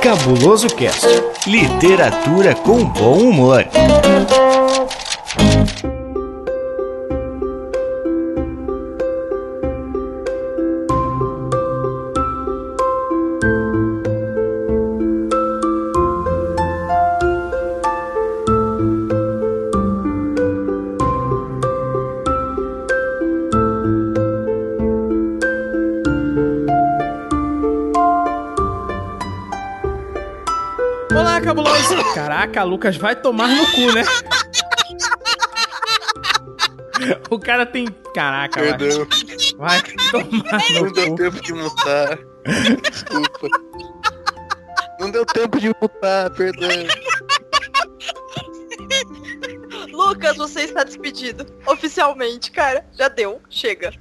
Cabuloso Cast. Literatura com bom humor. Caraca, Lucas vai tomar no cu, né? O cara tem. Caraca, vai. Perdão. Vai tomar Não deu cu. tempo de mutar. Desculpa. Não deu tempo de mutar, perdão. Lucas, você está despedido. Oficialmente, cara. Já deu. Chega.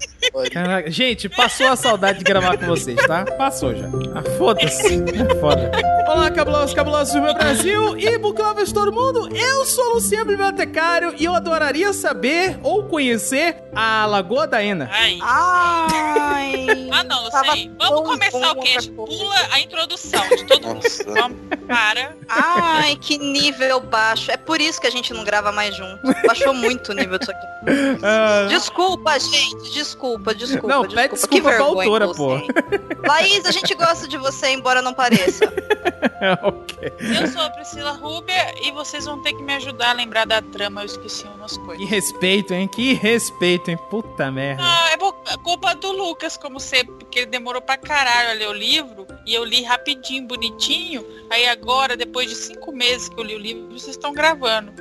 Caraca, gente, passou a saudade de gravar com vocês, tá? Passou já. Ah, foda-se. É foda. Olá, cabulosos, cabulosos do meu Brasil e book lovers todo mundo. Eu sou o Luciano Bibliotecário e eu adoraria saber ou conhecer a Lagoa da Ena. Ai. Ai. Ah, não, sei. Vamos começar bom o coisa. Pula a introdução de todo mundo. Vamos, para. Ai, que nível baixo. É por isso que a gente não grava mais junto. Baixou muito o nível disso aqui. Ah, Desculpa, gente. Desculpa, desculpa. Não, desculpa. pede Que desculpa pra autora, pô. Laís, a gente gosta de você, embora não pareça. ok. Eu sou a Priscila Rubia e vocês vão ter que me ajudar a lembrar da trama. Eu esqueci umas Que coisas. respeito, hein? Que respeito, hein? Puta merda. Ah, é é culpa do Lucas, como sempre, porque ele demorou pra caralho a ler o livro e eu li rapidinho, bonitinho. Aí agora, depois de cinco meses que eu li o livro, vocês estão gravando.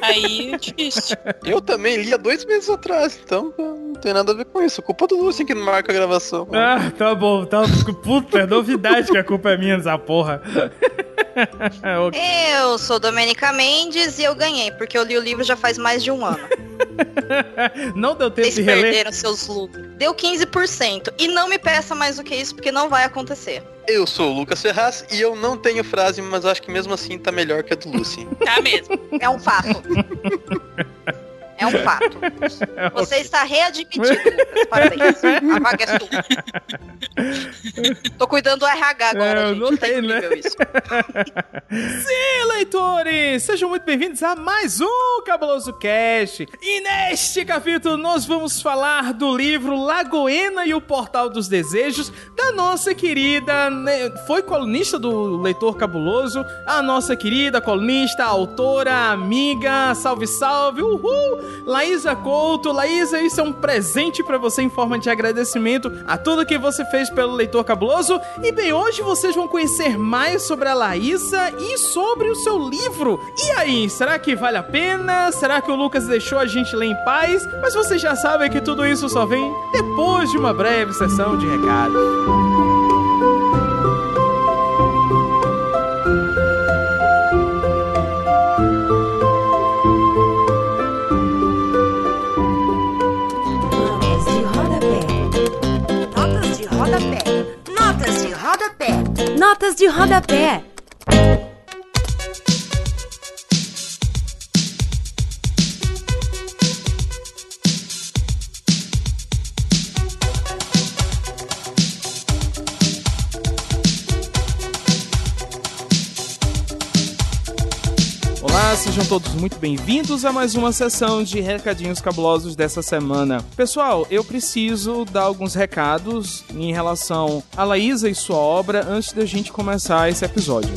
Aí é difícil. Eu também li há dois meses atrás, então tem nada a ver com isso. Culpa do Lúcio que não marca a gravação. Ah, tá bom, tá. Puta, é novidade que a culpa é minha nessa porra. Eu sou Domenica Mendes e eu ganhei, porque eu li o livro já faz mais de um ano. Não deu tempo Vocês de reler? perderam seus lucros. Deu 15%. E não me peça mais do que isso, porque não vai acontecer. Eu sou o Lucas Ferraz e eu não tenho frase, mas acho que mesmo assim tá melhor que a do Lúcio. Tá mesmo. É um fato. É um fato. Você está readmitido. Parabéns. A vaga é sua. Tô cuidando do RH agora, É, gente. não tá tenho, né? isso. Sim, leitores! Sejam muito bem-vindos a mais um Cabuloso Cast. E neste capítulo nós vamos falar do livro Lagoena e o Portal dos Desejos, da nossa querida, né, foi colunista do Leitor Cabuloso, a nossa querida colunista, autora, amiga, salve, salve, uhul! Laísa Couto. Laísa, isso é um presente pra você em forma de agradecimento a tudo que você fez pelo Leitor Cabuloso. E bem, hoje vocês vão conhecer mais sobre a Laísa e sobre o seu livro. E aí, será que vale a pena? Será que o Lucas deixou a gente ler em paz? Mas vocês já sabem que tudo isso só vem depois de uma breve sessão de recados. Notas de rodapé. Sejam todos muito bem-vindos a mais uma sessão de recadinhos cabulosos dessa semana. Pessoal, eu preciso dar alguns recados em relação a Laísa e sua obra antes da gente começar esse episódio.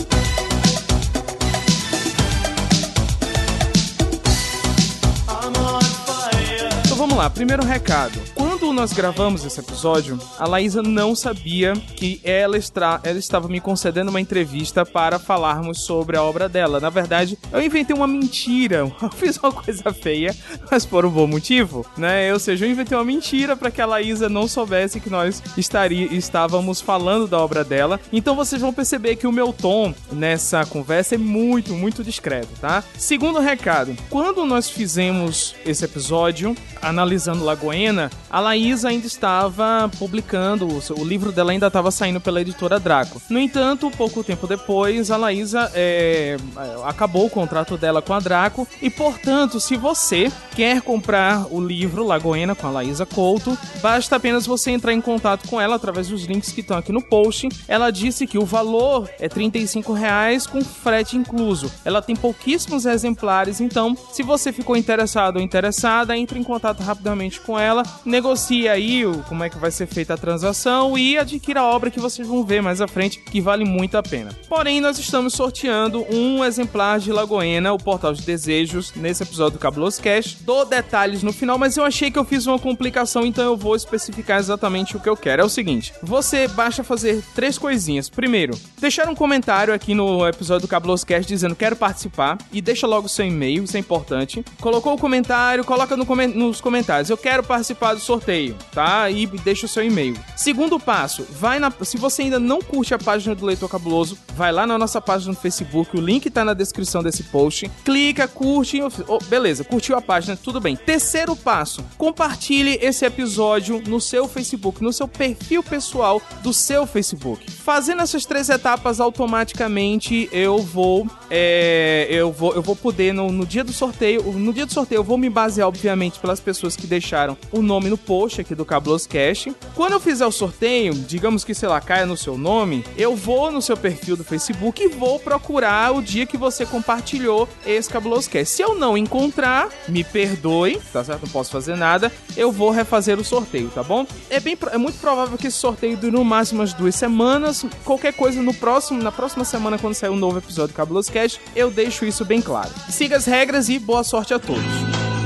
Então vamos lá, primeiro recado. Quando nós gravamos esse episódio, a Laísa não sabia que ela, estra... ela estava me concedendo uma entrevista para falarmos sobre a obra dela. Na verdade, eu inventei uma mentira. Eu fiz uma coisa feia, mas por um bom motivo, né? Ou seja, eu inventei uma mentira para que a Laísa não soubesse que nós estaria... estávamos falando da obra dela. Então vocês vão perceber que o meu tom nessa conversa é muito, muito discreto, tá? Segundo recado, quando nós fizemos esse episódio analisando Lagoena, a Laísa ainda estava publicando, o livro dela ainda estava saindo pela editora Draco. No entanto, pouco tempo depois, a Laísa é, acabou o contrato dela com a Draco e, portanto, se você quer comprar o livro Lagoena com a Laísa Couto, basta apenas você entrar em contato com ela através dos links que estão aqui no post. Ela disse que o valor é 35 reais com frete incluso. Ela tem pouquíssimos exemplares, então, se você ficou interessado ou interessada, entre em contato rapidamente com ela, negocie aí o, como é que vai ser feita a transação e adquira a obra que vocês vão ver mais à frente, que vale muito a pena. Porém, nós estamos sorteando um exemplar de Lagoena, o Portal de Desejos, nesse episódio do Cabuloso Cash. Dou detalhes no final, mas eu achei que eu fiz uma complicação, então eu vou especificar exatamente o que eu quero. É o seguinte: você basta fazer três coisinhas. Primeiro, deixar um comentário aqui no episódio do Cabuloso Cast dizendo quero participar e deixa logo seu e-mail, isso é importante. Colocou o comentário, coloca no nos comentários. Eu quero participar do sorteio, tá? E deixa o seu e-mail. Segundo passo, vai na. Se você ainda não curte a página do Leitor Cabuloso, vai lá na nossa página no Facebook, o link tá na descrição desse post. Clica, curte. Oh, beleza, curtiu a página, tudo bem. Terceiro passo, compartilhe esse episódio no seu Facebook, no seu perfil pessoal do seu Facebook. Fazendo essas três etapas automaticamente, eu vou. É, eu vou, eu vou poder, no, no dia do sorteio. No dia do sorteio, eu vou me basear, obviamente, pelas pessoas que deixaram o nome no post aqui do Cabuloso Cash. Quando eu fizer o sorteio, digamos que, sei lá, caia no seu nome, eu vou no seu perfil do Facebook e vou procurar o dia que você compartilhou esse Cabuloso Cash. Se eu não encontrar, me perdoe, tá certo? Não posso fazer nada. Eu vou refazer o sorteio, tá bom? É, bem, é muito provável que esse sorteio dure no máximo umas duas semanas. Qualquer coisa no próximo, na próxima semana, quando sair um novo episódio do Cabuloso Cash, eu deixo isso bem claro. Siga as regras e boa sorte a todos.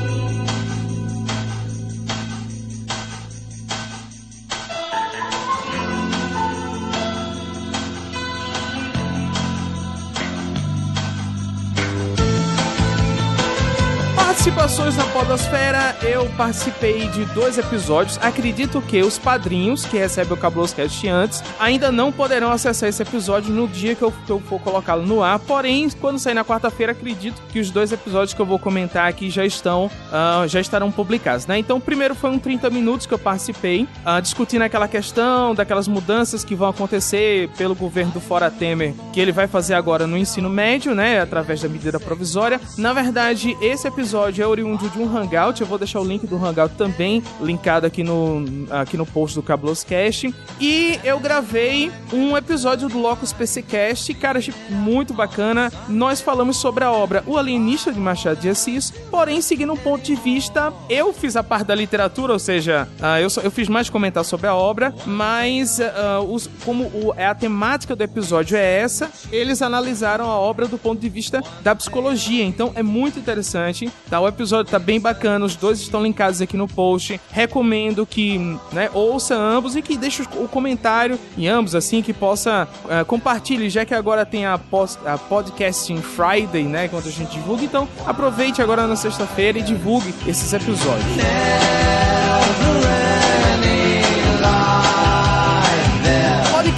Participações na Podosfera, eu participei de dois episódios. Acredito que os padrinhos que recebem o Cabuloso Cast antes ainda não poderão acessar esse episódio no dia que eu, que eu for colocá-lo no ar. Porém, quando sair na quarta-feira, acredito que os dois episódios que eu vou comentar aqui já estão uh, já estarão publicados, né? Então, primeiro foi um 30 minutos que eu participei, uh, discutindo aquela questão daquelas mudanças que vão acontecer pelo governo do Fora Temer, que ele vai fazer agora no ensino médio, né? Através da medida provisória. Na verdade, esse episódio é oriundo de um Hangout. Eu vou deixar o link do Hangout também linkado aqui no, aqui no post do Cabuloso Cast. E eu gravei um episódio do Locus PC Cast, cara, muito bacana. Nós falamos sobre a obra O Alienista de Machado de Assis, porém, seguindo um ponto de vista, eu fiz a parte da literatura, ou seja, uh, eu, só, eu fiz mais comentar sobre a obra, mas uh, os, como o, é a temática do episódio é essa, eles analisaram a obra do ponto de vista da psicologia. Então é muito interessante. Tá? O episódio tá bem bacana, os dois estão linkados aqui no post. Recomendo que né, ouça ambos e que deixe o comentário em ambos, assim, que possa uh, compartilhe, já que agora tem a, post, a Podcasting Friday, né? Quando a gente divulga. Então aproveite agora na sexta-feira e divulgue esses episódios.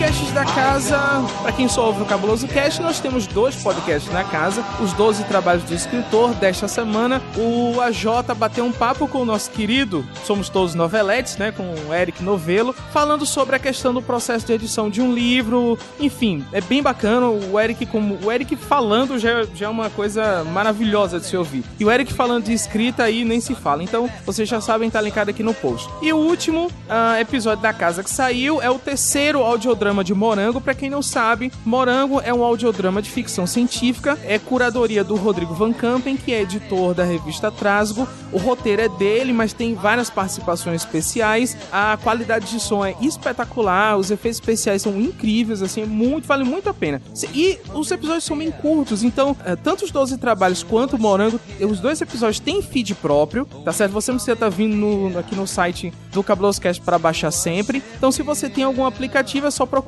Podcasts da casa, para quem só ouve o Cabuloso Cast, nós temos dois podcasts na casa, os 12 trabalhos do escritor desta semana. O AJ bateu um papo com o nosso querido, somos todos noveletes, né, com o Eric Novelo, falando sobre a questão do processo de edição de um livro. Enfim, é bem bacana. O Eric, como o Eric falando já, já é uma coisa maravilhosa de se ouvir. E o Eric falando de escrita aí nem se fala. Então, vocês já sabem, tá linkado aqui no post. E o último uh, episódio da casa que saiu é o terceiro audiodrama de Morango. Pra quem não sabe, Morango é um audiodrama de ficção científica, é curadoria do Rodrigo Van Campen, que é editor da revista Trasgo. O roteiro é dele, mas tem várias participações especiais. A qualidade de som é espetacular, os efeitos especiais são incríveis, assim, é muito, vale muito a pena. E os episódios são bem curtos, então, é, tanto os 12 trabalhos quanto o Morango, os dois episódios têm feed próprio, tá certo? Você não precisa estar vindo no- aqui no site do Cabuloscast para baixar sempre. Então, se você tem algum aplicativo, é só procurar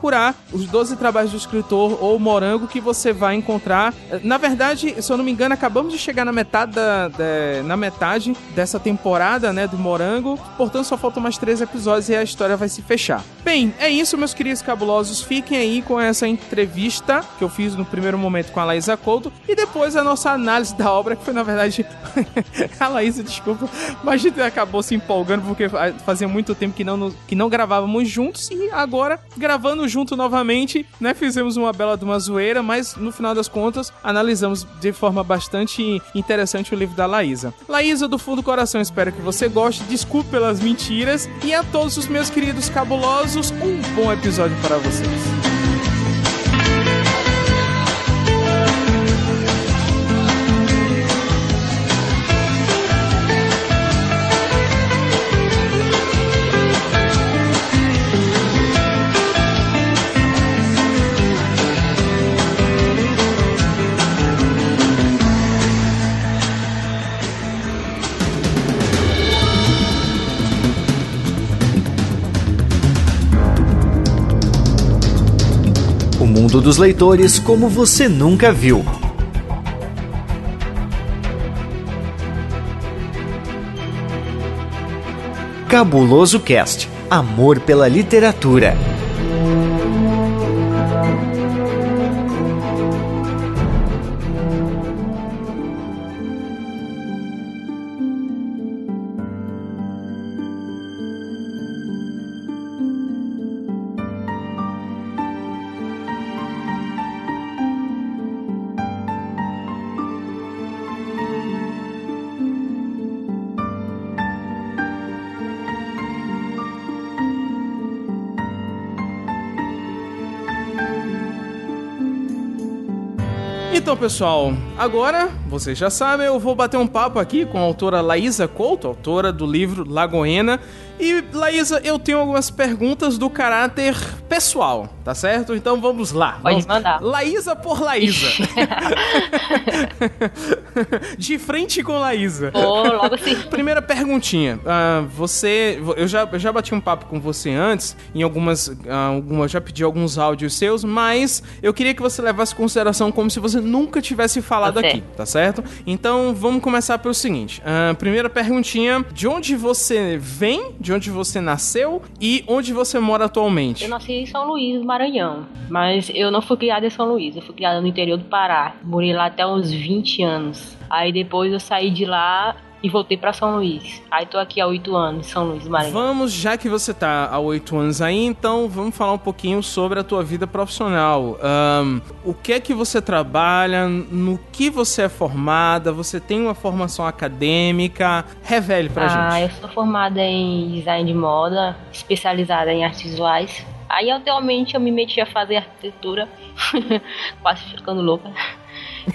os 12 trabalhos do escritor ou Morango que você vai encontrar. Na verdade, se eu não me engano, acabamos de chegar na metade da, da- na metade dessa temporada, né, do Morango. Portanto, só faltam mais três episódios e a história vai se fechar. Bem, é isso, meus queridos cabulosos. Fiquem aí com essa entrevista que eu fiz no primeiro momento com a Laísa Couto e depois a nossa análise da obra, que foi na verdade a Laísa, desculpa, mas a gente acabou se empolgando porque fa- fazia muito tempo que não, que não gravávamos juntos e agora, gravando junto novamente, né, fizemos uma bela de uma zoeira, mas no final das contas, analisamos de forma bastante interessante o livro da Laísa. Laísa, do fundo do coração, espero que você goste, desculpe pelas mentiras e a todos os meus queridos cabulosos, um bom episódio para vocês. Mundo dos leitores como você nunca viu. Cabuloso Cast Amor pela literatura. Pessoal, agora, vocês já sabem, eu vou bater um papo aqui com a autora Laísa Couto, autora do livro Lagoena. E, Laísa, eu tenho algumas perguntas do caráter pessoal, tá certo? Então vamos lá. Pode vamos. mandar. Laísa por Laísa. De frente com Laísa. Ô, logo assim. Primeira perguntinha. Ah, você. Eu já, eu já bati um papo com você antes, em algumas. algumas já pedi alguns áudios seus, mas eu queria que você levasse em consideração como se você nunca tivesse falado Tá aqui, tá certo? Então vamos começar pelo seguinte. Ah, primeira perguntinha: de onde você vem, de onde você nasceu e onde você mora atualmente? Eu nasci em São Luís, Maranhão. Mas eu não fui criada em São Luís, eu fui criada no interior do Pará. Morei lá até uns 20 anos. Aí depois eu saí de lá e voltei pra São Luís. Aí tô aqui há 8 anos, em São Luís, Maranhão. Vamos, já que você tá há oito anos aí, então vamos falar um pouquinho sobre a tua vida profissional. Ahn, o que é que você trabalha, no que você é formada, você tem uma formação acadêmica? Revele pra ah, gente. eu sou formada em design de moda, especializada em artes visuais. Aí atualmente eu me meti a fazer arquitetura, quase ficando louca.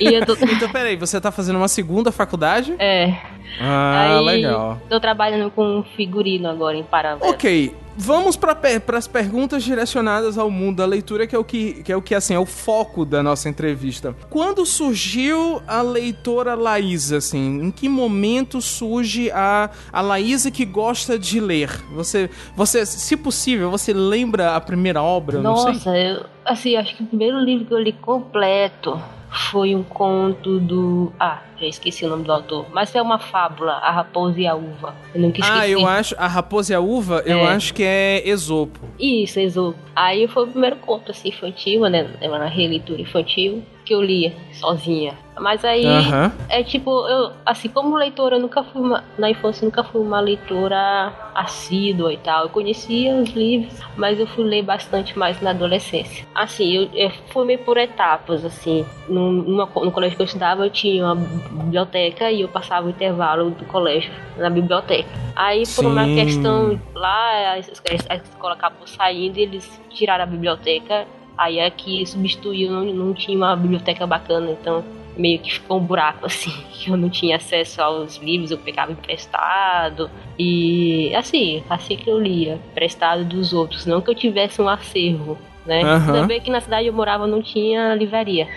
E eu tô... então, peraí, você tá fazendo uma segunda faculdade? É. Ah, Aí, legal. Tô trabalhando com figurino agora em paralelo. Ok, vamos para as perguntas direcionadas ao mundo da leitura, que é o que, que é o que assim é o foco da nossa entrevista. Quando surgiu a leitora Laísa, assim, em que momento surge a, a Laísa que gosta de ler? Você, você, se possível, você lembra a primeira obra? Nossa, eu, assim, acho que o primeiro livro que eu li completo foi um conto do. Ah, já esqueci o nome do autor. Mas é uma fábula, A Raposa e a Uva. Eu nunca esqueci. Ah, eu acho a Raposa e a Uva, eu É. acho que é Esopo. Isso, Esopo. Aí foi o primeiro conto assim, infantil, né? É uma releitura infantil. Que eu lia sozinha. Mas aí Aham. é tipo, eu, assim, como leitora, eu nunca fui uma, na infância nunca fui uma leitora assídua e tal. Eu conhecia os livros, mas eu fui ler bastante mais na adolescência. Assim, eu, eu fui meio por etapas, assim. No, numa, no colégio que eu estudava, eu tinha uma biblioteca e eu passava o intervalo do colégio na biblioteca. Aí, por uma Sim. questão lá, a, a escola acabou saindo e eles tiraram a biblioteca. Aí aqui substituiu, não, não tinha uma biblioteca bacana, então meio que ficou um buraco assim, que eu não tinha acesso aos livros, eu pegava emprestado e assim, assim que eu lia, emprestado dos outros, não que eu tivesse um acervo, né? Aham. Também que na cidade eu morava não tinha livraria,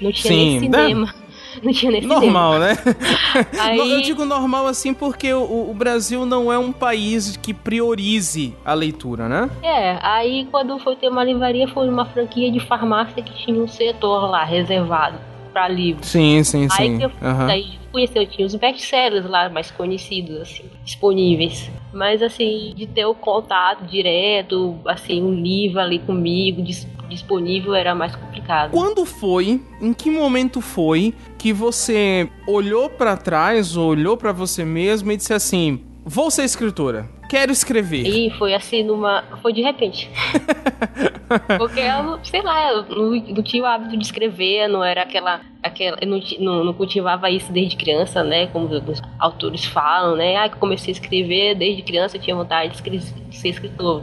não tinha Sim, nem né? cinema, não tinha nem Normal, né? Aí- Eu digo normal assim porque o, o Brasil não é um país que priorize a leitura, né? É, aí quando foi ter uma livraria foi uma franquia de farmácia que tinha um setor lá reservado para livros. Sim, sim, Aí sim. que eu Aham. daí conheci, eu tinha os best-sellers lá mais conhecidos, assim, disponíveis. Mas assim, de ter o contato direto, assim, um livro ali comigo, dis- disponível, era mais complicado. Quando foi, em que momento foi que você olhou pra trás, ou olhou pra você mesmo e disse assim: "Vou ser escritora, quero escrever"? E foi assim numa. Foi de repente. Porque eu, sei lá, eu não, tinha o hábito de escrever, não era aquela. aquela eu não, não, cultivava isso desde criança, né? Como os autores falam, né? Ah, que comecei a escrever desde criança, eu tinha vontade de, escre- de ser escritor.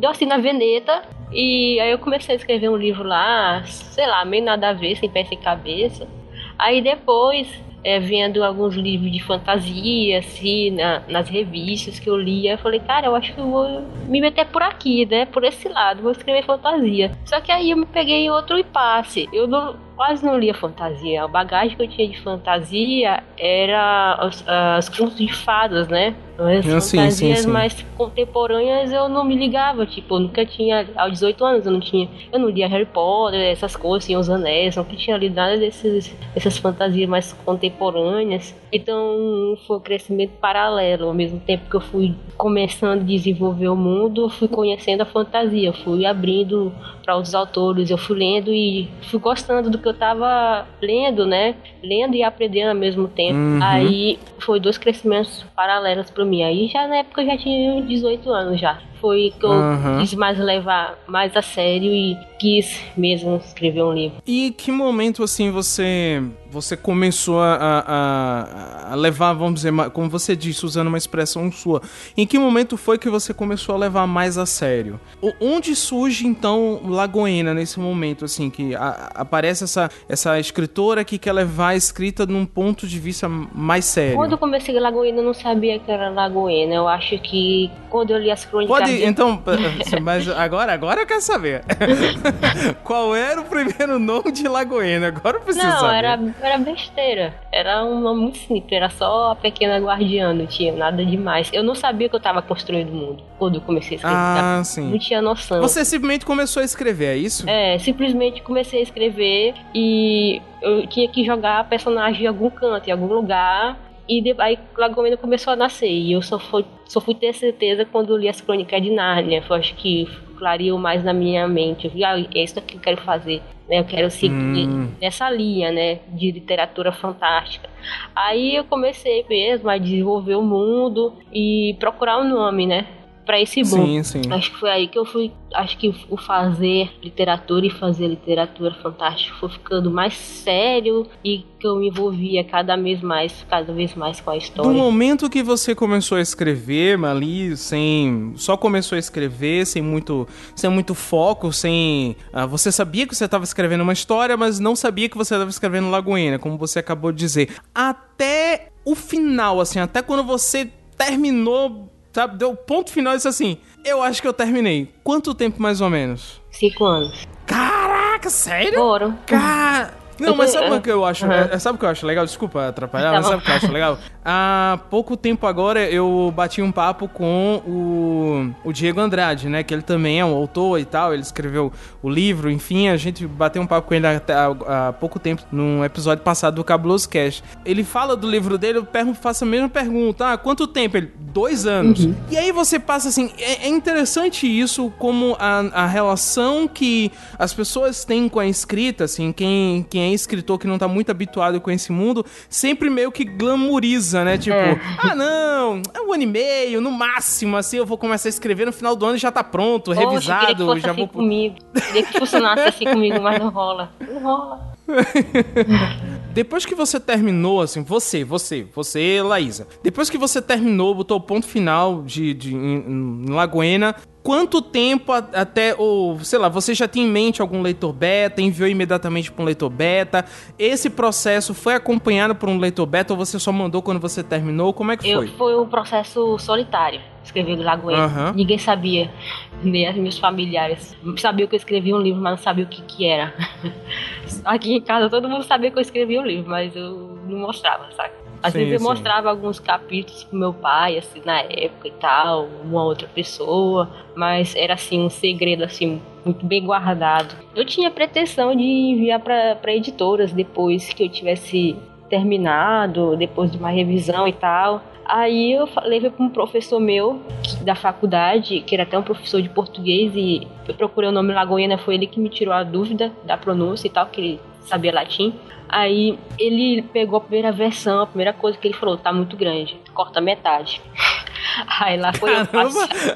Deu assim na veneta, e aí eu comecei a escrever um livro lá, sei lá, meio nada a ver, sem pé sem cabeça. Aí depois, é, vendo alguns livros de fantasia, assim, na- nas revistas que eu lia, eu falei, cara, eu acho que eu vou me meter por aqui, né? Por esse lado, vou escrever fantasia. Só que aí eu me peguei em outro impasse. Eu não- quase não lia fantasia. A bagagem que eu tinha de fantasia era os, as contos de fadas, né? As Ah, fantasias sim, sim. mais contemporâneas eu não me ligava, tipo, eu nunca tinha, aos 18 anos eu não tinha, eu não lia Harry Potter, essas coisas, Senhor dos Anéis, nunca tinha lido nada desses, dessas fantasias mais contemporâneas. Então foi um crescimento paralelo, ao mesmo tempo que eu fui começando a desenvolver o mundo, eu fui conhecendo a fantasia, eu fui abrindo para outros autores, eu fui lendo e fui gostando do que eu tava lendo, né? Lendo e aprendendo ao mesmo tempo. Uhum. Aí foi dois crescimentos paralelos para mim. Aí já na época eu já tinha 18 anos já. Foi que eu Uhum. quis mais levar mais a sério e quis mesmo escrever um livro. E que momento assim você você começou a, a- a levar, vamos dizer, como você disse, usando uma expressão sua, em que momento foi que você começou a levar mais a sério? O- onde surge então Lagoena nesse momento, assim, que a- aparece essa, essa escritora que quer levar a escrita num ponto de vista mais sério? Quando eu comecei Lagoena, eu não sabia que era Lagoena. Eu acho que quando eu li as crônicas. Pode, então, mas agora, agora eu quero saber. Qual era o primeiro nome de Lagoena? Agora eu preciso Não, saber. era, era besteira. Era um nome muito simples. Era só a pequena guardiã, não tinha nada demais. Eu não sabia que eu tava construindo o mundo quando eu comecei a escrever. Ah, tá? sim. Não tinha noção. Você simplesmente começou a escrever, é isso? É, simplesmente comecei a escrever e eu tinha que jogar personagem em algum canto, em algum lugar. E de, aí Lagoena começou a nascer. E eu só fui, só fui ter certeza quando li as crônicas de Nárnia. Foi, acho que clareou mais na minha mente. Eu vi, ah, é isso que eu quero fazer. Né? Eu quero seguir Hum. nessa linha, né? De literatura fantástica. Aí eu comecei mesmo a desenvolver o mundo e procurar um nome, né? Pra esse boom. Sim, sim. Acho que foi aí que eu fui. Acho que o fazer literatura e fazer literatura fantástica foi ficando mais sério e que eu me envolvia cada vez mais, cada vez mais com a Do história. momento que você começou a escrever, ali, sem. Só começou a escrever, sem muito. Sem muito foco, sem. ah, você sabia que você estava escrevendo uma história, mas não sabia que você estava escrevendo Lagoena, como você acabou de dizer. Até o final, assim, até quando você terminou, sabe, deu o ponto final e disse assim: Eu acho que eu terminei. Quanto tempo mais ou menos? Cinco anos. Caraca, sério? Foram. Cara. Não, Eu mas sabe o que eu acho? É- Sabe o que eu acho legal? Desculpa atrapalhar, Tá mas sabe o que eu acho legal? Há pouco tempo agora eu bati um papo com o, o Diego Andrade, né? Que ele também é um autor e tal, ele escreveu o livro, enfim, a gente bateu um papo com ele há, há, pouco tempo, num episódio passado do Cabuloso Cash. Ele fala do livro dele, eu pergunto, faço a mesma pergunta, ah, quanto tempo? Ele, dois anos. Uhum. E aí você passa assim, é, é interessante isso, como a, a relação que as pessoas têm com a escrita, assim, quem, quem é escritor que não tá muito habituado com esse mundo, sempre meio que glamoriza, né? Tipo, É. ah, não, é um ano e meio, no máximo, assim, eu vou começar a escrever no final do ano e já tá pronto, Poxa, queria que revisado, fosse já assim vou. comigo. Queria que funcionasse assim comigo, mas não rola. Não rola. Depois que você terminou, assim, você, você, você, Laísa, depois que você terminou, botou o ponto final de, de em, em Lagoena, quanto tempo a- até, ou sei lá, você já tinha em mente algum leitor beta, enviou imediatamente para um leitor beta? Esse processo foi acompanhado por um leitor beta ou você só mandou quando você terminou? Como é que Eu, foi? foi um processo solitário, escrever Lagoena. Aham. Ninguém sabia, nem os meus familiares. Sabiam que eu escrevia um livro, mas não sabia o que, que era. Aqui em casa todo mundo sabia que eu escrevia um livro, mas eu não mostrava, sabe? Às Sim, vezes eu sim. mostrava alguns capítulos pro meu pai, assim, na época e tal, uma outra pessoa, mas era assim, um segredo, assim, muito bem guardado. Eu tinha pretensão de enviar para editoras depois que eu tivesse terminado, depois de uma revisão e tal. Aí eu levei para um professor meu da faculdade, que era até um professor de português, e eu procurei o nome Lagoena, foi ele que me tirou a dúvida da pronúncia e tal, que ele sabia latim. Aí ele pegou a primeira versão, a primeira coisa que ele falou, tá muito grande, corta metade. Aí lá foi eu Caramba! passei-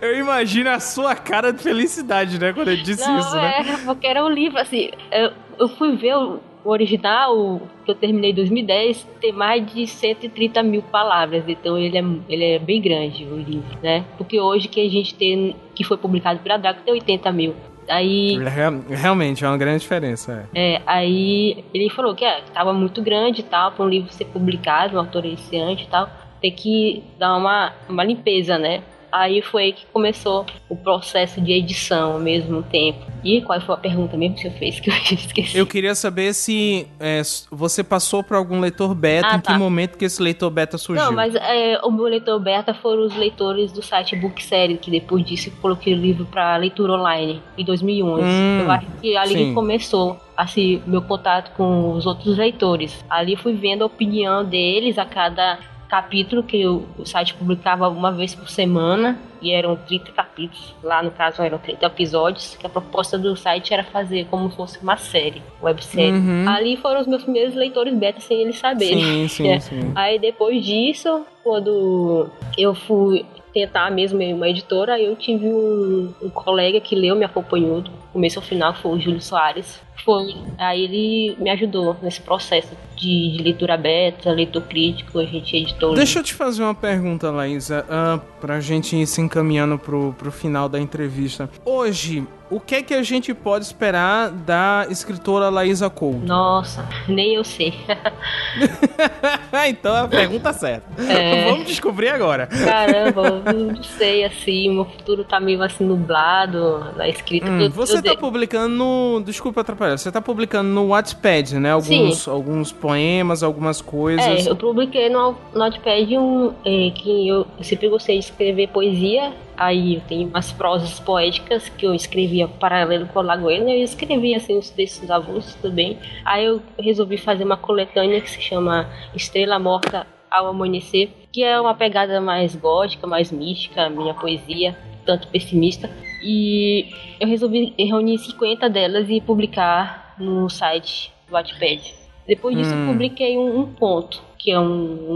Eu imagino a sua cara de felicidade, né, quando ele disse Não, isso, né? é, porque era um livro, assim, eu, eu fui ver o, o original, que eu terminei em 2010, tem mais de 130 mil palavras, então ele é, ele é bem grande, o livro, né? Porque hoje que a gente tem, que foi publicado pela Draco, tem 80 mil. Aí Real- Realmente, é uma grande diferença, é. é, aí ele falou que é, tava muito grande e tal, para um livro ser publicado, um autor iniciante e tal, tem que dar uma, uma limpeza, né? Aí foi aí que começou o processo de edição ao mesmo tempo. E qual foi a pergunta mesmo que você fez que eu esqueci? Eu queria saber se é, você passou por algum leitor beta, Ah, em que tá. momento que esse leitor beta surgiu. Não, mas é, o meu leitor beta foram os leitores do site Booksérie, que depois disso coloquei o livro para leitura online, em 2011. Hum, eu acho que ali sim. que começou assim, meu contato com os outros leitores. Ali fui vendo a opinião deles a cada capítulo que o, site publicava uma vez por semana e eram 30 capítulos. Lá no caso eram 30 episódios, que a proposta do site era fazer como se fosse uma série, websérie. Uhum. Ali foram os meus primeiros leitores beta sem eles saberem. Sim, sim, É. sim. Aí depois disso, quando eu fui tentar mesmo em uma editora, eu tive um, um colega que leu, me acompanhou do começo ao final, foi o Júlio Soares. Foi, aí ele me ajudou nesse processo de, leitura aberta, leitor crítico, a gente editou. Deixa eu te fazer uma pergunta, Laísa, ah, pra gente ir se encaminhando pro, pro final da entrevista. Hoje, o que é que a gente pode esperar da escritora Laísa Couto? Nossa, nem eu sei. então é a pergunta certa. É. Vamos descobrir agora. Caramba, eu não sei, assim, meu futuro tá meio assim nublado na escrita. Hum, Eu- você eu tá de- publicando no. Desculpa atrapalhar. Você tá publicando no Wattpad, né? Alguns, Sim. alguns poemas, algumas coisas. É, eu publiquei no Notepad um, é, que eu sempre gostei de escrever poesia. Aí eu tenho umas prosas poéticas que eu escrevia paralelo com a Lagoena. Eu escrevia assim os textos avulsos também. Aí eu resolvi fazer uma coletânea que se chama Estrela Morta ao Amanhecer, que é uma pegada mais gótica, mais mística, minha poesia, tanto pessimista. E eu resolvi reunir 50 delas e publicar no site do Wattpad. Depois disso, Hum. publiquei um, um conto, que é um,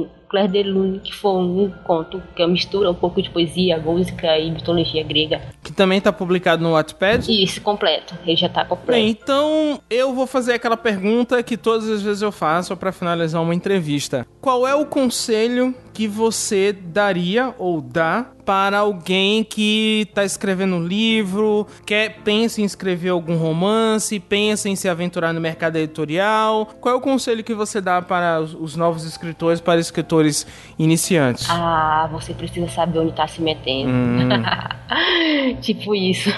um Claire de Lune, que foi um conto que mistura um pouco de poesia, música e mitologia grega. Que também tá publicado no Wattpad? Isso, completo. Ele já tá completo. Bem, então eu vou fazer aquela pergunta que todas as vezes eu faço para finalizar uma entrevista. Qual é o conselho que você daria ou dá para alguém que está escrevendo um livro, quer pensa em escrever algum romance, pensa em se aventurar no mercado editorial? Qual é o conselho que você dá para os, os novos escritores, para escritores iniciantes? Ah, você precisa saber onde tá se metendo. Hum. tipo isso.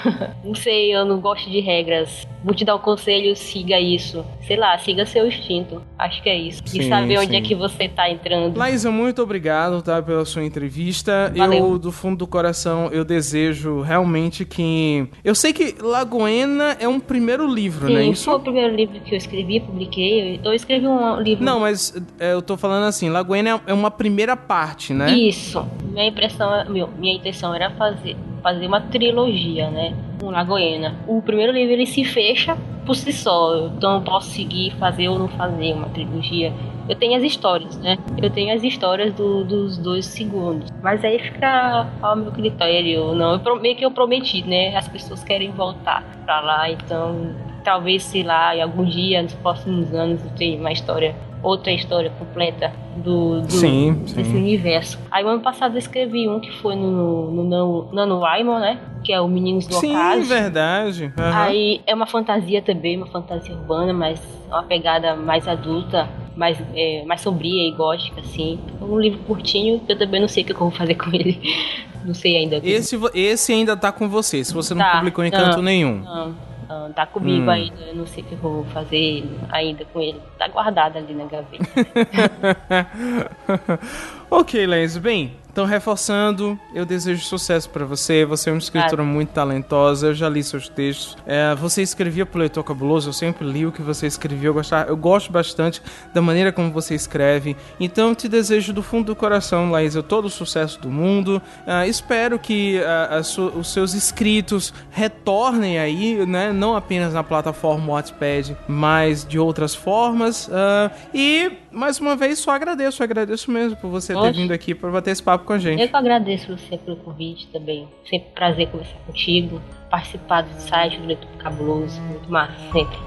Não sei, eu não gosto de regras. Vou te dar um conselho, siga isso. Sei lá, siga seu instinto. Acho que é isso. Sim, e saber onde sim. é que você tá entrando. Laísa, muito obrigado, tá, pela sua entrevista. Valeu. Eu, do fundo do coração, eu desejo realmente que... Eu sei que Lagoena é um primeiro livro, Sim, né? Isso? foi o primeiro livro que eu escrevi, publiquei. Eu escrevi um livro. Não, mas é, eu tô falando assim, Lagoena é- é uma primeira parte, né? Isso. Minha impressão, meu, minha intenção era fazer, fazer uma trilogia, né? Com Lagoena. O primeiro livro ele se fecha por si só. Então eu posso seguir, fazer ou não fazer uma trilogia. Eu tenho as histórias, né? Eu tenho as histórias do- dos dois segundos. Mas aí fica ao meu critério. Não, eu, meio que eu prometi, né? As pessoas querem voltar pra lá, então talvez, sei lá, em algum dia, nos próximos anos, eu tenha uma história, outra história completa do, do Sim, desse sim. universo. Aí o ano passado eu escrevi um que foi no, no Nano, Nano Raimon, né? Que é o Meninos do Sim, Ocaso. verdade. Aham. Aí é uma fantasia também, uma fantasia urbana, mas é uma pegada mais adulta, mais, é, mais sombria e gótica, assim. É um livro curtinho, que eu também não sei o que eu vou fazer com ele. Não sei ainda. Esse, esse ainda tá com você, se você não Tá, publicou em não, canto nenhum. Não, tá comigo Hum. ainda. Eu não sei o que vou fazer ainda com ele. Tá guardado ali na gaveta. ok, Lenz. Bem, então reforçando, eu desejo sucesso pra você. Você é uma escritora muito talentosa. Eu já li seus textos. É, você escrevia pro Leitor Cabuloso. Eu sempre li o que você escrevia. Eu, gostava, eu gosto bastante da maneira como você escreve. Então, eu te desejo do fundo do coração, Laísa, todo o sucesso do mundo. Ah, espero que ah, su- os seus escritos retornem aí, né? Não apenas na plataforma Wattpad, mas de outras formas. Ah, e, mais uma vez, só agradeço. Agradeço mesmo por você ter Oxe. vindo aqui para bater esse papo com a gente. Eu que agradeço você pelo convite também. Sempre um prazer conversar contigo, participar do site do Leitor Cabuloso. Muito massa, sempre.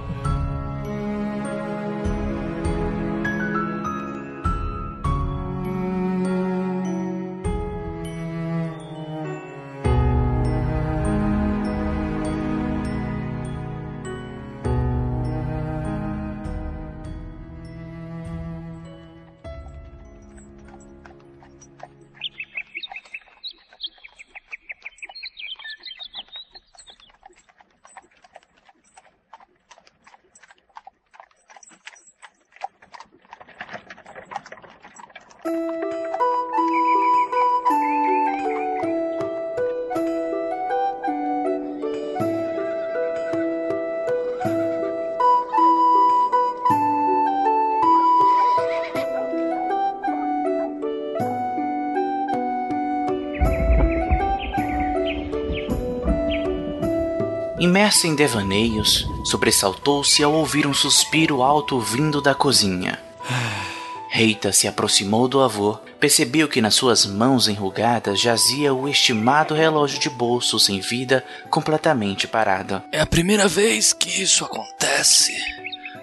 Imersa em devaneios, sobressaltou-se ao ouvir um suspiro alto vindo da cozinha. Reita se aproximou do avô, percebeu que nas suas mãos enrugadas jazia o estimado relógio de bolso sem vida, completamente parado. É a primeira vez que isso acontece.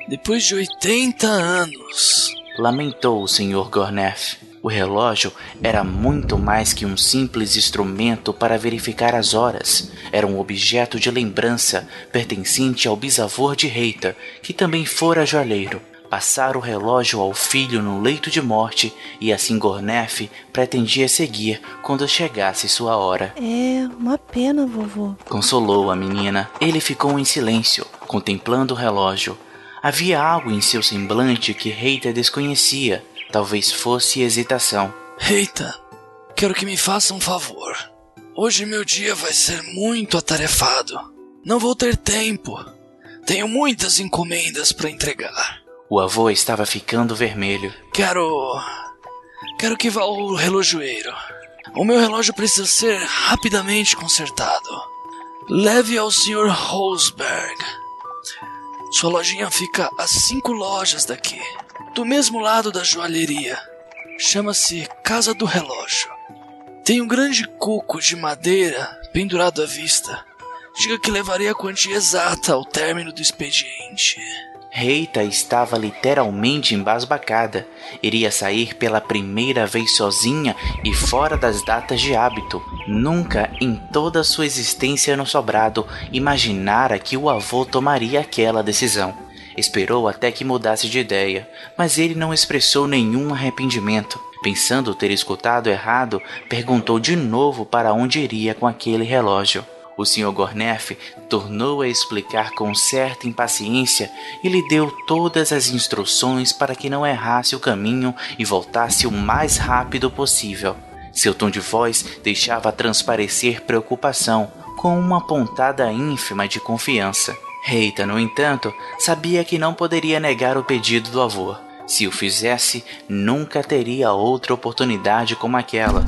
Depois de 80 anos. Lamentou o Sr. Gorneff. O relógio era muito mais que um simples instrumento para verificar as horas. Era um objeto de lembrança pertencente ao bisavô de Reita, que também fora joalheiro. Passar o relógio ao filho no leito de morte e assim Gorneff pretendia seguir quando chegasse sua hora. É uma pena, vovô. Consolou a menina. Ele ficou em silêncio, contemplando o relógio. Havia algo em seu semblante que Reita desconhecia. Talvez fosse hesitação. Reita, quero que me faça um favor. Hoje meu dia vai ser muito atarefado. Não vou ter tempo. Tenho muitas encomendas para entregar. O avô estava ficando vermelho. Quero. Quero que vá ao relojoeiro. O meu relógio precisa ser rapidamente consertado. Leve ao Sr. Holsberg. Sua lojinha fica a cinco lojas daqui, do mesmo lado da joalheria. Chama-se Casa do Relógio. Tem um grande cuco de madeira pendurado à vista. Diga que levaria a quantia exata ao término do expediente. Reita estava literalmente embasbacada. Iria sair pela primeira vez sozinha e fora das datas de hábito. Nunca em toda sua existência no sobrado imaginara que o avô tomaria aquela decisão. Esperou até que mudasse de ideia, mas ele não expressou nenhum arrependimento. Pensando ter escutado errado, perguntou de novo para onde iria com aquele relógio. O Sr. Gornef tornou a explicar com certa impaciência e lhe deu todas as instruções para que não errasse o caminho e voltasse o mais rápido possível. Seu tom de voz deixava transparecer preocupação, com uma pontada ínfima de confiança. Reita, no entanto, sabia que não poderia negar o pedido do avô. Se o fizesse, nunca teria outra oportunidade como aquela.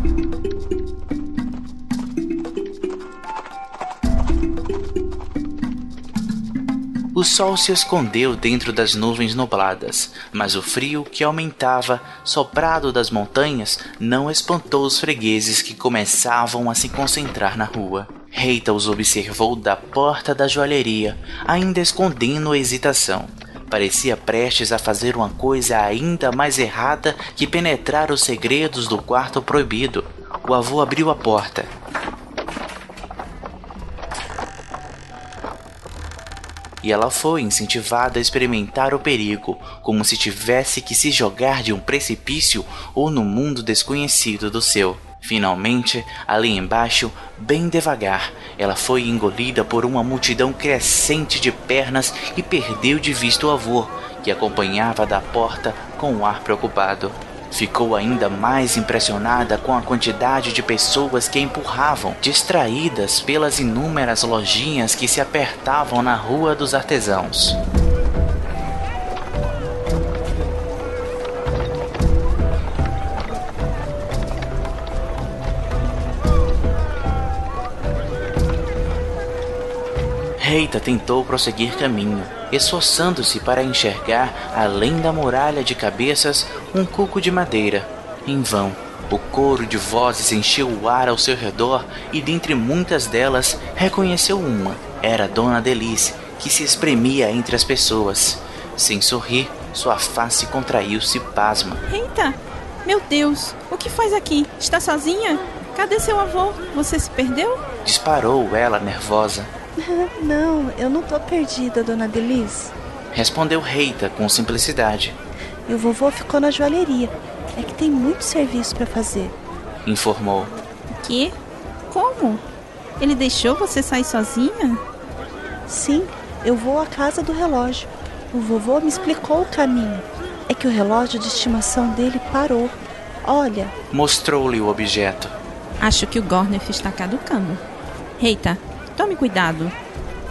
O sol se escondeu dentro das nuvens nubladas, mas o frio que aumentava, soprado das montanhas, não espantou os fregueses que começavam a se concentrar na rua. Reita os observou da porta da joalheria, ainda escondendo a hesitação. Parecia prestes a fazer uma coisa ainda mais errada que penetrar os segredos do quarto proibido. O avô abriu a porta. e ela foi incentivada a experimentar o perigo, como se tivesse que se jogar de um precipício ou no mundo desconhecido do seu. Finalmente, ali embaixo, bem devagar, ela foi engolida por uma multidão crescente de pernas e perdeu de vista o avô, que acompanhava da porta com um ar preocupado. Ficou ainda mais impressionada com a quantidade de pessoas que empurravam, distraídas pelas inúmeras lojinhas que se apertavam na Rua dos Artesãos. Reita tentou prosseguir caminho, esforçando-se para enxergar, além da muralha de cabeças, um cuco de madeira. Em vão. O coro de vozes encheu o ar ao seu redor e, dentre muitas delas, reconheceu uma. Era Dona Delice, que se espremia entre as pessoas. Sem sorrir, sua face contraiu-se pasma. Eita! Meu Deus! O que faz aqui? Está sozinha? Cadê seu avô? Você se perdeu? Disparou ela nervosa. Não, eu não tô perdida, dona Delice. Respondeu Reita com simplicidade. E o vovô ficou na joalheria. É que tem muito serviço para fazer. Informou. Que? Como? Ele deixou você sair sozinha? Sim, eu vou à casa do relógio. O vovô me explicou o caminho. É que o relógio de estimação dele parou. Olha. Mostrou-lhe o objeto. Acho que o Gornef está caducando. Reita, Tome cuidado.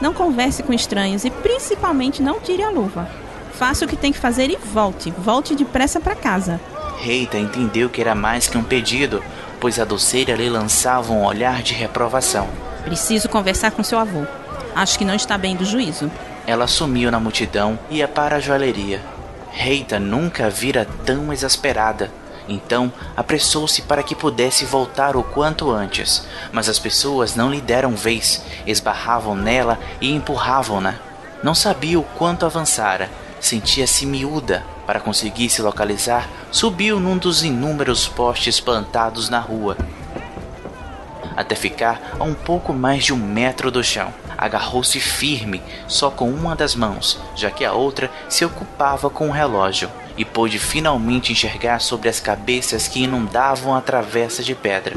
Não converse com estranhos e principalmente não tire a luva. Faça o que tem que fazer e volte. Volte depressa para casa. Reita entendeu que era mais que um pedido, pois a doceira lhe lançava um olhar de reprovação. Preciso conversar com seu avô. Acho que não está bem do juízo. Ela sumiu na multidão e ia para a joalheria. Reita nunca vira tão exasperada. Então apressou-se para que pudesse voltar o quanto antes, mas as pessoas não lhe deram vez, esbarravam nela e empurravam-na. Não sabia o quanto avançara, sentia-se miúda. Para conseguir se localizar, subiu num dos inúmeros postes plantados na rua, até ficar a um pouco mais de um metro do chão. Agarrou-se firme, só com uma das mãos, já que a outra se ocupava com o relógio e pôde finalmente enxergar sobre as cabeças que inundavam a travessa de pedra.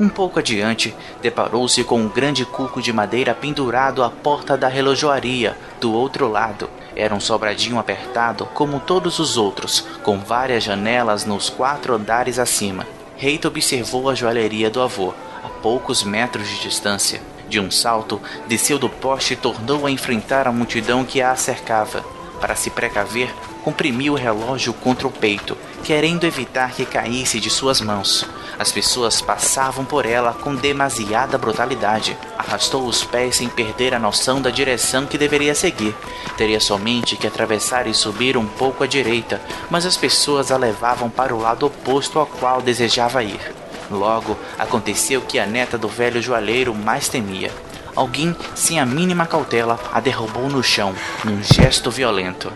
Um pouco adiante, deparou-se com um grande cuco de madeira pendurado à porta da relojoaria, do outro lado, era um sobradinho apertado como todos os outros, com várias janelas nos quatro andares acima. Reita observou a joalheria do avô, a poucos metros de distância. De um salto, desceu do poste e tornou a enfrentar a multidão que a cercava. Para se precaver, comprimiu o relógio contra o peito, querendo evitar que caísse de suas mãos. As pessoas passavam por ela com demasiada brutalidade. Arrastou os pés sem perder a noção da direção que deveria seguir. Teria somente que atravessar e subir um pouco à direita, mas as pessoas a levavam para o lado oposto ao qual desejava ir. Logo, aconteceu que a neta do velho joalheiro mais temia. Alguém, sem a mínima cautela, a derrubou no chão, num gesto violento.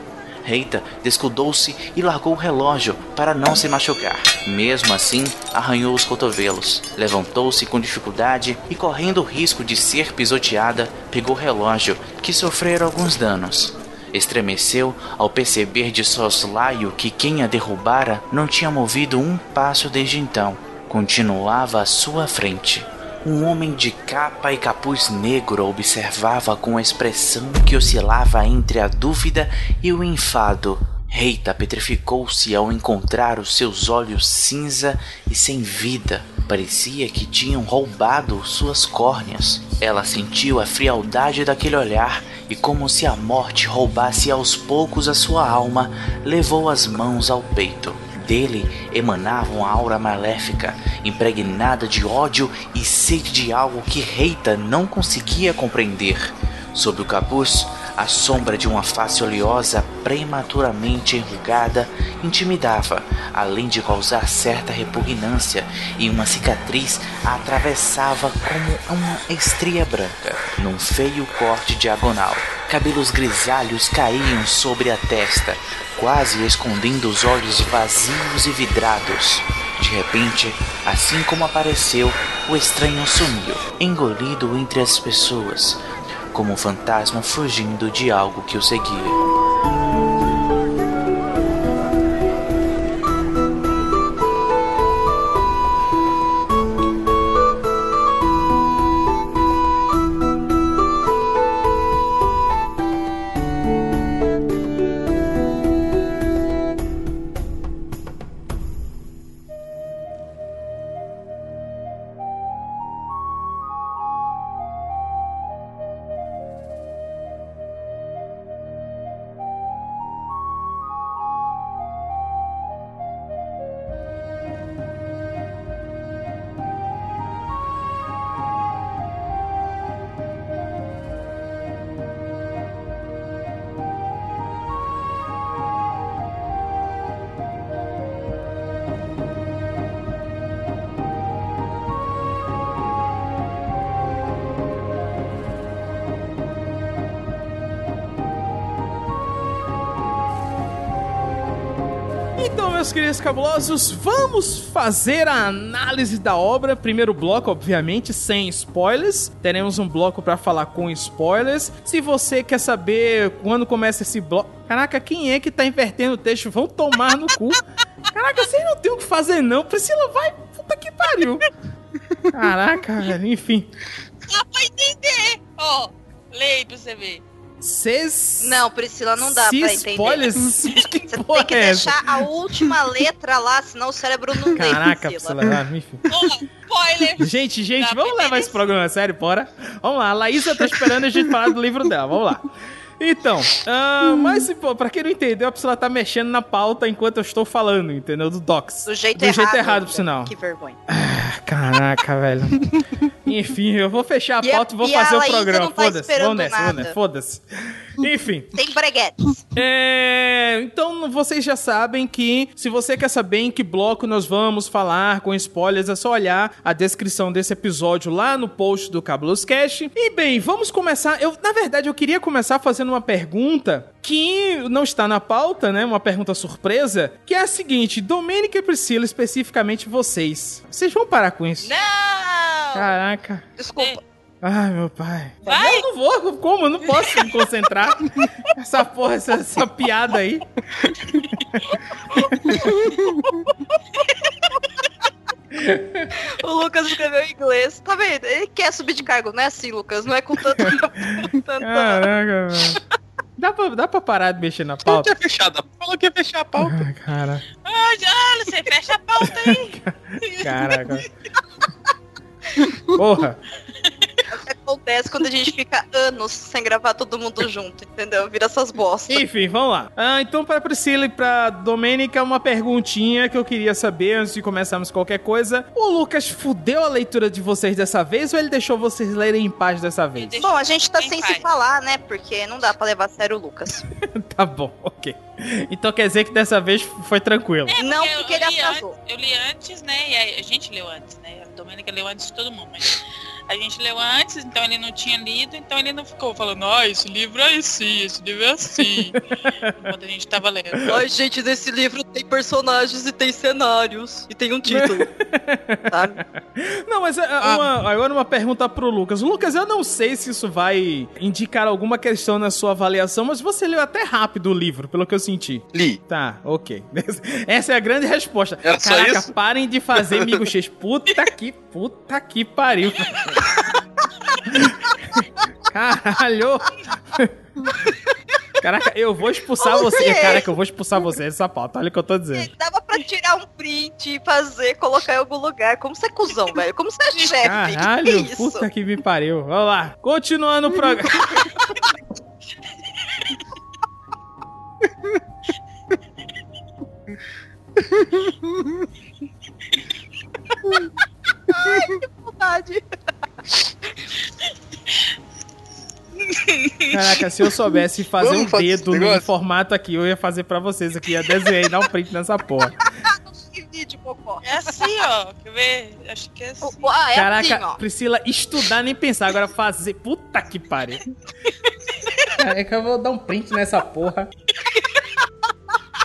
Reita descuidou-se e largou o relógio para não se machucar. Mesmo assim, arranhou os cotovelos. Levantou-se com dificuldade e, correndo o risco de ser pisoteada, pegou o relógio, que sofrera alguns danos. Estremeceu ao perceber de soslaio que quem a derrubara não tinha movido um passo desde então. Continuava à sua frente. Um homem de capa e capuz negro observava com expressão que oscilava entre a dúvida e o enfado. Reita petrificou-se ao encontrar os seus olhos cinza e sem vida. Parecia que tinham roubado suas córneas. Ela sentiu a frialdade daquele olhar e, como se a morte roubasse aos poucos a sua alma, levou as mãos ao peito. Dele emanava uma aura maléfica, impregnada de ódio e sede de algo que Reita não conseguia compreender. Sob o capuz, a sombra de uma face oleosa prematuramente enrugada intimidava, além de causar certa repugnância, e uma cicatriz a atravessava como uma estria branca, num feio corte diagonal. Cabelos grisalhos caíam sobre a testa, quase escondendo os olhos vazios e vidrados. De repente, assim como apareceu, o estranho sumiu, engolido entre as pessoas, como um fantasma fugindo de algo que o seguia. Cabulosos, vamos fazer a análise da obra. Primeiro bloco, obviamente, sem spoilers. Teremos um bloco para falar com spoilers. Se você quer saber quando começa esse bloco. Caraca, quem é que tá invertendo o texto? Vão tomar no cu. Caraca, vocês não tem o que fazer, não. Priscila, vai. Puta que pariu. Caraca, velho. Enfim. Dá pra entender. Ó, leia aí pra você ver. Cês... Não, Priscila, não dá Se pra entender. spoilers, Você que tem que é essa? deixar a última letra lá, senão o cérebro não lê. Caraca, Priscila. Priscila, ah, enfim. Spoiler. Gente, gente, vamos levar esse programa a sério, bora? Vamos lá, a Laísa tá esperando a gente falar do livro dela, vamos lá. Então, ah, mas pô, pra quem não entendeu, a Priscila tá mexendo na pauta enquanto eu estou falando, entendeu? Do Docs. Do jeito Do errado. jeito errado, por sinal. Que vergonha. Caraca, velho. Enfim, eu vou fechar a a- pauta e vou e fazer o programa. tá Foda-se, vamos nessa, vamos nessa, foda-se. Enfim. Tem breguetes. É, então vocês já sabem que se você quer saber em que bloco nós vamos falar com spoilers, é só olhar a descrição desse episódio lá no post do Cabulos Cast. E bem, vamos começar. Eu, na verdade, eu queria começar fazendo uma pergunta que não está na pauta, né? Uma pergunta surpresa, que é a seguinte: Domênica e Priscila, especificamente vocês, vocês vão parar com isso? Não! Caraca. Desculpa. Ai, meu pai. Eu não vou, como? Eu não posso me concentrar. essa porra, essa, essa piada aí. O Lucas escreveu em inglês. Tá vendo? Ele quer subir de cargo. Não é assim, Lucas. Não é com tanto. com tanto... Caraca, velho. Dá pra, dá pra parar de mexer na pauta? fechada. Falou que ia fechar a pauta. Ai, cara. Ah, já, você fecha a pauta aí. Caraca. Porra. Acontece quando a gente fica anos sem gravar todo mundo junto, entendeu? Vira essas bostas. Enfim, vamos lá. Ah, então, pra Priscila e pra Domênica, uma perguntinha que eu queria saber antes de começarmos qualquer coisa. O Lucas fudeu a leitura de vocês dessa vez ou ele deixou vocês lerem em paz dessa vez? Bom, a gente tá sem se falar, né? Porque não dá pra levar a sério o Lucas. Tá bom, ok. Então quer dizer que dessa vez foi tranquilo. Não, eu- porque eu ele li atrasou. antes- eu li antes, né? E a gente leu antes, né? A Domênica leu antes de todo mundo, mas. A gente leu antes, então ele não tinha lido, então ele não ficou falando, ah, esse livro é assim, esse livro é assim. Quando a gente tava lendo. Ai, gente, nesse livro tem personagens e tem cenários. E tem um título. sabe? Não, mas é, uma- agora uma pergunta pro Lucas. Lucas, eu não sei se isso vai indicar alguma questão na sua avaliação, mas você leu até rápido o livro, pelo que eu senti. Li. Tá, ok. Essa é a grande resposta. Era só Caraca, isso? parem de fazer Migo X. Puta que, puta que pariu. Caralho. Caraca, eu vou expulsar O você. quê? Caraca, eu vou expulsar você dessa pauta. Olha o que eu tô dizendo. Dava pra tirar um print e fazer, colocar em algum lugar. Como você é cuzão, velho? Como você é chefe? Caralho, que que é isso? puta que me pariu. Vamos lá. Continuando o programa. Que vontade. Caraca, se eu soubesse fazer Vamos um fazer dedo no formato aqui, eu ia fazer pra vocês aqui. Ia desenhar e dar um print nessa porra. Que vídeo, Popó. É assim, ó. Quer ver? Acho que é assim. Ah, é Caraca, assim, ó. Priscila, estudar nem pensar, agora fazer. Puta que pariu. Caraca, eu vou dar um print nessa porra.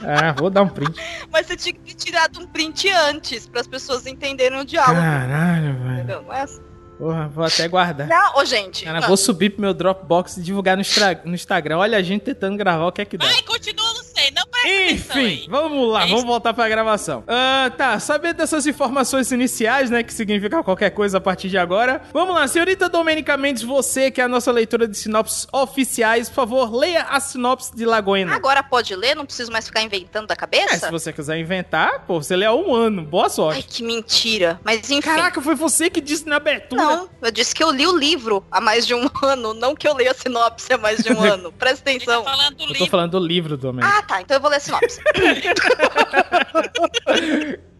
Ah, vou dar um print. Mas você tinha que ter tirado um print antes, para as pessoas entenderem o diálogo. Caralho, velho. Entendeu? Não é assim. Porra, vou até guardar. Não, ô, gente. Cara, não. vou subir pro meu Dropbox e divulgar no, no Instagram. Olha a gente tentando gravar o que é que dá. Ai, continua, não sei. Não presta atenção Enfim, vamos lá, É vamos voltar pra gravação. Ah, tá, sabendo dessas informações iniciais, né, que significa qualquer coisa a partir de agora, vamos lá, senhorita Domenica Mendes, você que é a nossa leitora de sinopses oficiais, por favor, leia a sinopse de Lagoena. Agora pode ler, não preciso mais ficar inventando da É, cabeça? se você quiser inventar, pô, você lê há um ano, boa sorte. Ai, que mentira. Mas enfim. Caraca, foi você que disse na abertura. Não, eu disse que eu li o livro há mais de um ano, não que eu leia a sinopse há mais de um ano. Presta atenção. Falando do Eu tô livro. falando do livro, Domênico. Ah, tá. Então eu vou ler a sinopse.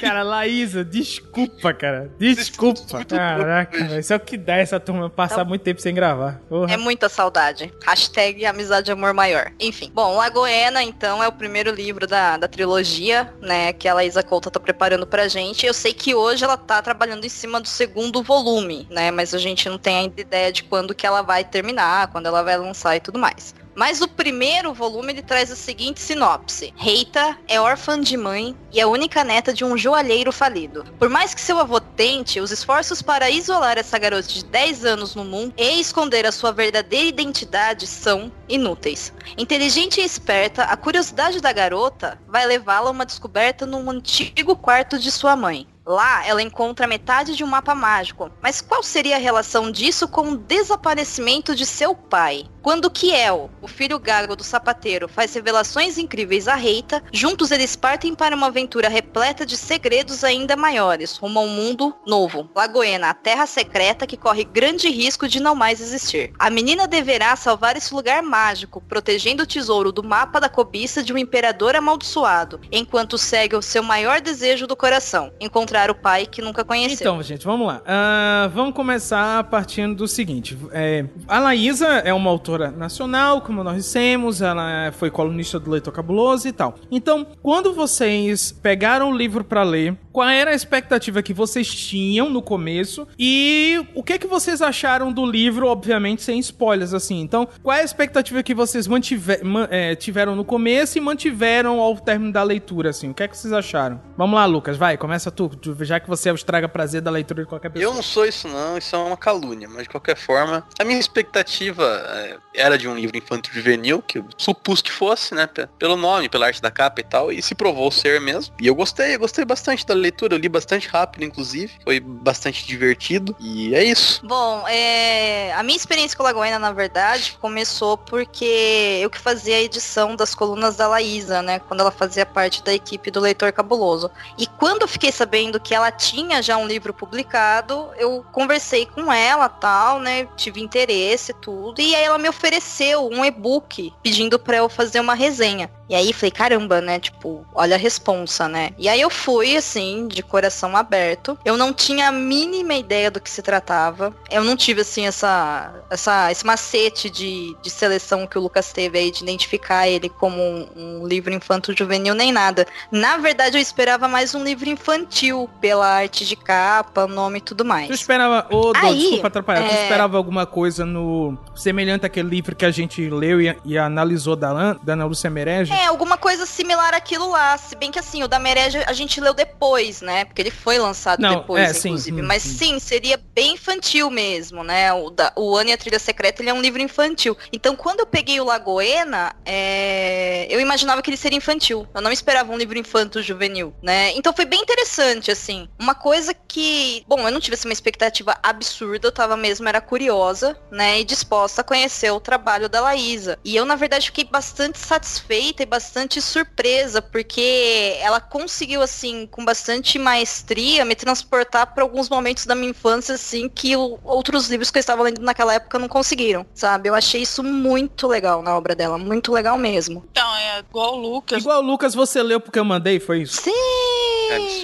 Cara, Laísa, desculpa, cara. Desculpa. Caraca, velho. Isso é o que dá essa turma passar muito tempo sem gravar. Porra. É muita saudade. Hashtag amizade amor maior. Enfim. Bom, Lagoena, então, é o primeiro livro da, da trilogia, né? Que a Laísa Couta tá preparando pra gente. Eu sei que hoje ela tá trabalhando em cima do segundo volume, né? Mas a gente não tem ainda ideia de quando que ela vai terminar, quando ela vai lançar e tudo mais. Mas o primeiro volume ele traz a seguinte sinopse: Reita é órfã de mãe e a única neta de um joalheiro falido. Por mais que seu avô tente, os esforços para isolar essa garota de 10 anos no mundo e esconder a sua verdadeira identidade são inúteis. Inteligente e esperta, a curiosidade da garota vai levá-la a uma descoberta num antigo quarto de sua mãe. Lá, ela encontra metade de um mapa mágico. Mas qual seria a relação disso com o desaparecimento de seu pai? Quando Kiel, o filho gago do sapateiro, faz revelações incríveis a Reita, juntos eles partem para uma aventura repleta de segredos ainda maiores, rumo a um mundo novo. Lagoena, a terra secreta que corre grande risco de não mais existir. A menina deverá salvar esse lugar mágico, protegendo o tesouro do mapa da cobiça de um imperador amaldiçoado, enquanto segue o seu maior desejo do coração, encontrar o pai que nunca conheceu. Então, gente, vamos lá. Ah, vamos começar partindo do seguinte. É, a Laísa é uma autora nacional, como nós dissemos, ela foi colunista do Leitor Cabuloso e tal. Então, quando vocês pegaram o livro pra ler, qual era a expectativa que vocês tinham no começo e o que que vocês acharam do livro, obviamente sem spoilers, assim. Então, qual é a expectativa que vocês mantive- man- é, tiveram no começo e mantiveram ao término da leitura, assim? O que é que vocês acharam? Vamos lá, Lucas, vai, começa tu, já que você é o estraga prazer da leitura de qualquer pessoa. Eu não sou isso não, isso é uma calúnia, mas de qualquer forma, a minha expectativa é, era de um livro infantil juvenil, que eu supus que fosse, né, pe- pelo nome, pela arte da capa e tal, e se provou ser mesmo. E eu gostei, eu gostei bastante da leitura, eu li bastante rápido, inclusive, foi bastante divertido, e é isso. Bom, é, a minha experiência com Lagoena, na verdade, começou porque eu que fazia a edição das colunas da Laísa, né? Quando ela fazia parte da equipe do Leitor Cabuloso. E quando eu fiquei sabendo que ela tinha já um livro publicado, eu conversei com ela tal, né? Tive interesse tudo. E aí ela me ofereceu um e-book pedindo pra eu fazer uma resenha. E aí falei, caramba, né? Tipo, olha a responsa, né? E aí eu fui, assim, de coração aberto. Eu não tinha a mínima ideia do que se tratava. Eu não tive, assim, essa, essa, esse macete de, de seleção que o Lucas teve aí, de identificar ele como um, um livro infanto-juvenil, nem nada. Na verdade, eu esperava mais um livro infantil, pela arte de capa, nome e tudo mais. Tu esperava. Ô, Dô, Aí, desculpa atrapalhar. Tu é- esperava alguma coisa no. semelhante àquele livro que a gente leu e, e analisou da, Lan- da Ana Lúcia Merege? É, alguma coisa similar àquilo lá. Se bem que assim, o da Mereja a gente leu depois, né? Porque ele foi lançado Não, depois, é, sim, inclusive. hum, Mas sim, seria bem infantil mesmo, né? O, da, o Anne e a Trilha Secreta, ele é um livro infantil. Então, quando eu peguei o Lagoena, é, eu imaginava que ele seria infantil. Eu não esperava um livro infanto-juvenil, né? Então foi bem interessante, assim. Uma coisa que... Bom, eu não tive assim, uma expectativa absurda, eu tava mesmo, era curiosa, né? E disposta a conhecer o trabalho da Laísa. E eu, na verdade, fiquei bastante satisfeita bastante surpresa, porque ela conseguiu, assim, com bastante maestria, me transportar para alguns momentos da minha infância, assim, que o- outros livros que eu estava lendo naquela época não conseguiram, sabe? Eu achei isso muito legal na obra dela, muito legal mesmo. Então, é igual o Lucas. Igual o Lucas, você leu porque eu mandei, foi isso? Sim!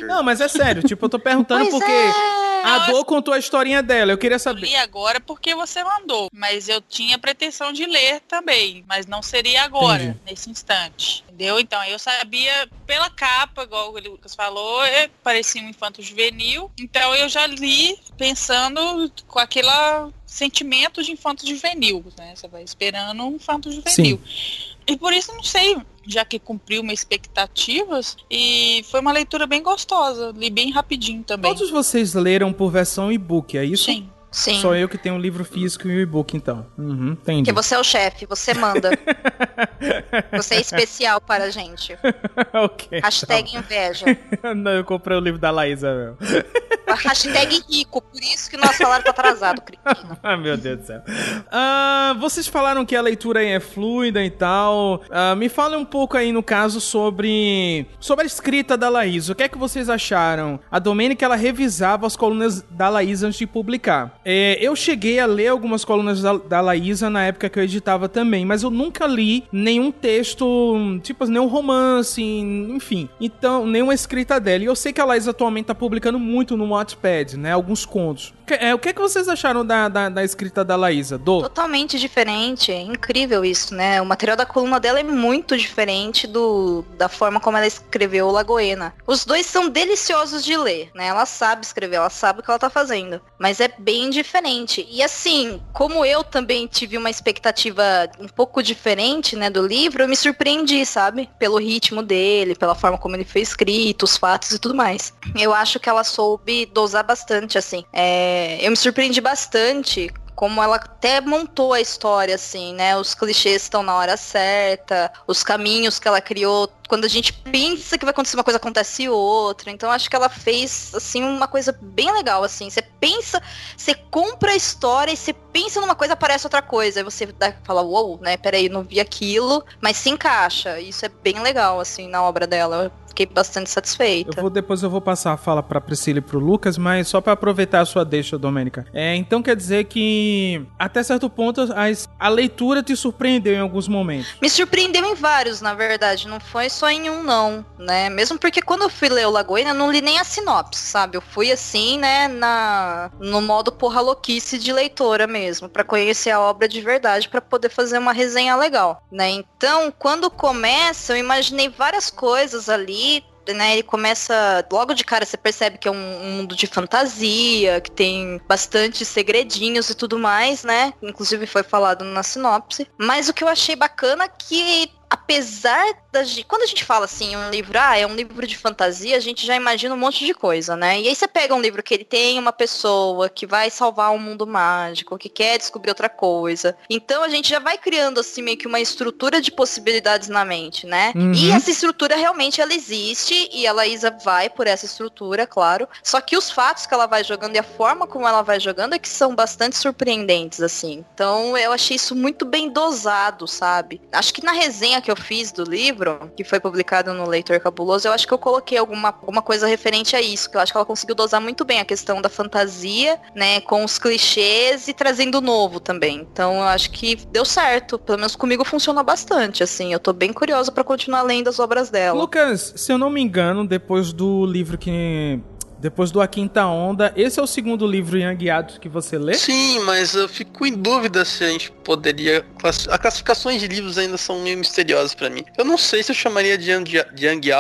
Não, mas é sério, tipo, eu tô perguntando Pois porque é. A Dô contou a historinha dela, eu queria saber. li agora porque você mandou, mas eu tinha pretensão de ler também, mas não seria agora, Entendi. nesse instante, entendeu? Então, eu sabia pela capa, igual o Lucas falou, é, parecia um infanto juvenil, então eu já li pensando com aquele sentimento de infanto juvenil, né? Você vai esperando um infanto juvenil. E por isso, não sei, já que cumpriu minhas expectativas, e foi uma leitura bem gostosa, li bem rapidinho também. Todos vocês leram por versão e-book, é isso? Sim. Sim. Só eu que tenho um livro físico e um e-book, então. Uhum, entendi. Porque você é o chefe, você manda. você é especial para a gente. ok. Hashtag inveja. Não, eu comprei o livro da Laísa, meu. Hashtag rico, por isso que nosso salário tá atrasado, cretino. Ah, meu Deus do céu. Ah, vocês falaram que a leitura é fluida e tal. Ah, me fala um pouco aí, no caso, sobre, sobre a escrita da Laís. O que é que vocês acharam? A Domênica, ela revisava as colunas da Laís antes de publicar. É, eu cheguei a ler algumas colunas da, da Laísa na época que eu editava também, mas eu nunca li nenhum texto, tipo, nenhum romance, enfim. Então, nenhuma escrita dela. E eu sei que a Laís atualmente tá publicando muito no Wattpad, né? Alguns contos. É, o que é que vocês acharam da, da, da escrita da Laísa? Do? Totalmente diferente, é incrível isso, né? O material da coluna dela é muito diferente do da forma como ela escreveu o Lagoena. Os dois são deliciosos de ler, né? Ela sabe escrever, ela sabe o que ela tá fazendo, mas é bem diferente. E assim, como eu também tive uma expectativa um pouco diferente, né, do livro, eu me surpreendi, sabe? Pelo ritmo dele, pela forma como ele foi escrito, os fatos e tudo mais. Eu acho que ela soube dosar bastante, assim. É, eu me surpreendi bastante como ela até montou a história, assim, né? Os clichês estão na hora certa, os caminhos que ela criou. Quando a gente pensa que vai acontecer uma coisa, acontece outra. Então acho que ela fez, assim, uma coisa bem legal, assim. Você pensa, você compra a história e você pensa numa coisa, aparece outra coisa. Aí você fala, uou, né? Peraí, não vi aquilo, mas se encaixa. Isso é bem legal, assim, na obra dela. Fiquei bastante satisfeita. Eu vou, depois eu vou passar a fala pra Priscila e pro Lucas, mas só pra aproveitar a sua deixa, Domênica. É, então quer dizer que, até certo ponto, as- a leitura te surpreendeu em alguns momentos. Me surpreendeu em vários, na verdade. Não foi só em um, não, né? Mesmo porque quando eu fui ler o Lagoina, eu não li nem a sinopse, sabe? Eu fui assim, né, na, no modo porra louquice de leitora mesmo, pra conhecer a obra de verdade, pra poder fazer uma resenha legal, né? Então, quando começa, eu imaginei várias coisas ali, né, ele começa logo de cara você percebe que é um, um mundo de fantasia, que tem bastante segredinhos e tudo mais, né? Inclusive foi falado na sinopse. Mas o que eu achei bacana é que apesar da gente, quando a gente fala assim, um livro, ah, é um livro de fantasia, a gente já imagina um monte de coisa, né? E aí você pega um livro que ele tem uma pessoa que vai salvar um mundo mágico, que quer descobrir outra coisa. Então a gente já vai criando assim meio que uma estrutura de possibilidades na mente, né? Uhum. E essa estrutura realmente ela existe e a Laísa vai por essa estrutura, claro. Só que os fatos que ela vai jogando e a forma como ela vai jogando é que são bastante surpreendentes, assim. Então eu achei isso muito bem dosado, sabe? Acho que na resenha que eu fiz do livro, que foi publicado no Leitor Cabuloso, eu acho que eu coloquei alguma, alguma coisa referente a isso, que eu acho que ela conseguiu dosar muito bem a questão da fantasia, né, com os clichês e trazendo novo também. Então eu acho que deu certo, pelo menos comigo funcionou bastante, assim, eu tô bem curiosa pra continuar lendo as obras dela. Lucas, se eu não me engano, depois do livro que depois do A Quinta Onda, esse é o segundo livro Adult que você lê? Sim, mas eu fico em dúvida se a gente poderia. Class... As classificações de livros ainda são meio misteriosas para mim. Eu não sei se eu chamaria de young